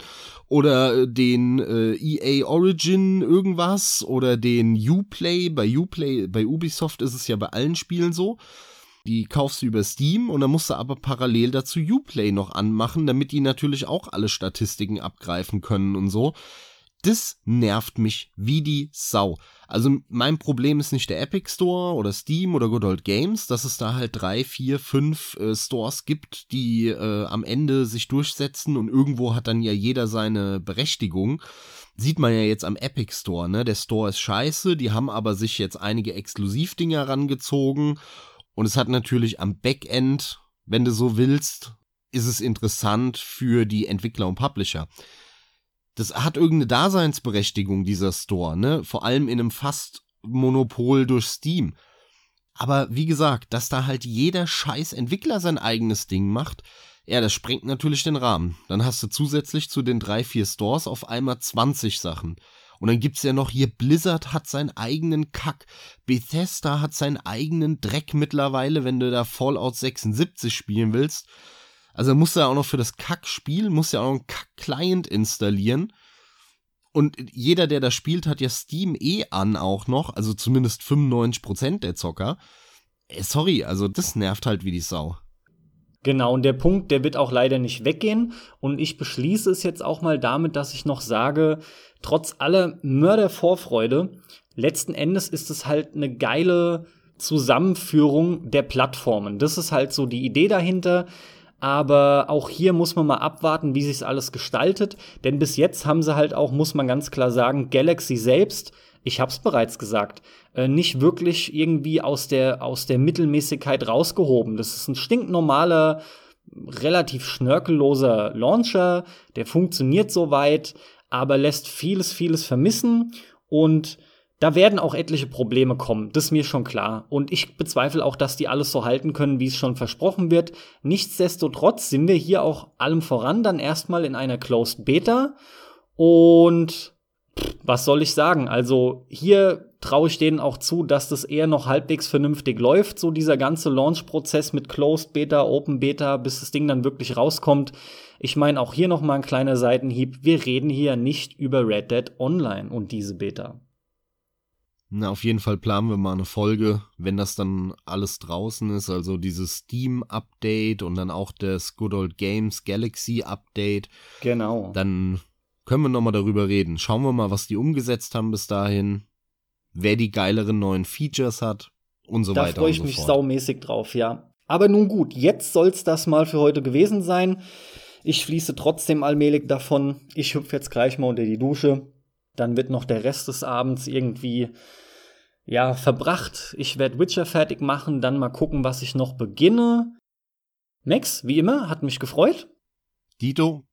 B: oder äh, den äh, EA Origin irgendwas oder den Uplay. Bei Uplay, bei Ubisoft ist es ja bei allen Spielen so. Die kaufst du über Steam und dann musst du aber parallel dazu Uplay noch anmachen, damit die natürlich auch alle Statistiken abgreifen können und so das nervt mich wie die Sau. Also mein Problem ist nicht der Epic Store oder Steam oder Good Old Games, dass es da halt drei, vier, fünf äh, Stores gibt, die äh, am Ende sich durchsetzen und irgendwo hat dann ja jeder seine Berechtigung. Sieht man ja jetzt am Epic Store, ne? Der Store ist scheiße, die haben aber sich jetzt einige Exklusivdinger herangezogen und es hat natürlich am Backend, wenn du so willst, ist es interessant für die Entwickler und Publisher das hat irgendeine Daseinsberechtigung, dieser Store, ne? Vor allem in einem fast Monopol durch Steam. Aber wie gesagt, dass da halt jeder scheiß Entwickler sein eigenes Ding macht, ja, das sprengt natürlich den Rahmen. Dann hast du zusätzlich zu den drei, vier Stores auf einmal 20 Sachen. Und dann gibt's ja noch hier, Blizzard hat seinen eigenen Kack. Bethesda hat seinen eigenen Dreck mittlerweile, wenn du da Fallout 76 spielen willst. Also musst du ja auch noch für das Kack-Spiel, musst ja auch noch einen Kack-Client installieren. Und jeder, der das spielt, hat ja Steam eh an auch noch, also zumindest 95% der Zocker. Äh, sorry, also das nervt halt wie die Sau.
A: Genau, und der Punkt, der wird auch leider nicht weggehen. Und ich beschließe es jetzt auch mal damit, dass ich noch sage, trotz aller Mördervorfreude, letzten Endes ist es halt eine geile Zusammenführung der Plattformen. Das ist halt so die Idee dahinter. Aber auch hier muss man mal abwarten, wie sich alles gestaltet. Denn bis jetzt haben sie halt auch, muss man ganz klar sagen, Galaxy selbst, ich hab's bereits gesagt, äh, nicht wirklich irgendwie aus der, aus der Mittelmäßigkeit rausgehoben. Das ist ein stinknormaler, relativ schnörkelloser Launcher, der funktioniert soweit, aber lässt vieles, vieles vermissen und da werden auch etliche Probleme kommen, das ist mir schon klar. Und ich bezweifle auch, dass die alles so halten können, wie es schon versprochen wird. Nichtsdestotrotz sind wir hier auch allem voran dann erstmal in einer Closed Beta. Und was soll ich sagen? Also hier traue ich denen auch zu, dass das eher noch halbwegs vernünftig läuft, so dieser ganze Launch-Prozess mit Closed Beta, Open Beta, bis das Ding dann wirklich rauskommt. Ich meine auch hier noch mal ein kleiner Seitenhieb. Wir reden hier nicht über Red Dead Online und diese Beta.
B: Na, auf jeden Fall planen wir mal eine Folge, wenn das dann alles draußen ist, also dieses Steam-Update und dann auch das Good Old Games Galaxy-Update.
A: Genau.
B: Dann können wir nochmal darüber reden. Schauen wir mal, was die umgesetzt haben bis dahin, wer die geileren neuen Features hat und so
A: da
B: weiter.
A: Da freue ich
B: so
A: mich
B: fort.
A: saumäßig drauf, ja. Aber nun gut, jetzt soll's das mal für heute gewesen sein. Ich fließe trotzdem allmählich davon. Ich hüpfe jetzt gleich mal unter die Dusche. Dann wird noch der Rest des Abends irgendwie ja verbracht. Ich werde Witcher fertig machen, dann mal gucken, was ich noch beginne. Max, wie immer, hat mich gefreut.
B: Dito.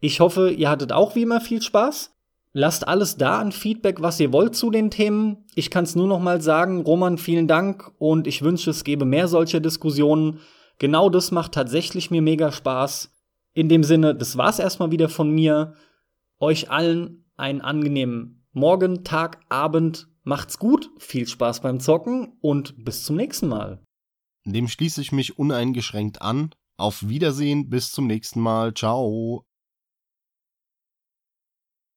A: Ich hoffe, ihr hattet auch wie immer viel Spaß. Lasst alles da an Feedback, was ihr wollt zu den Themen. Ich kann es nur noch mal sagen, Roman, vielen Dank und ich wünsche, es gäbe mehr solcher Diskussionen. Genau das macht tatsächlich mir mega Spaß. In dem Sinne, das war's erstmal wieder von mir. Euch allen einen angenehmen Morgen, Tag, Abend. Macht's gut, viel Spaß beim Zocken und bis zum nächsten Mal.
B: Dem schließe ich mich uneingeschränkt an. Auf Wiedersehen, bis zum nächsten Mal. Ciao.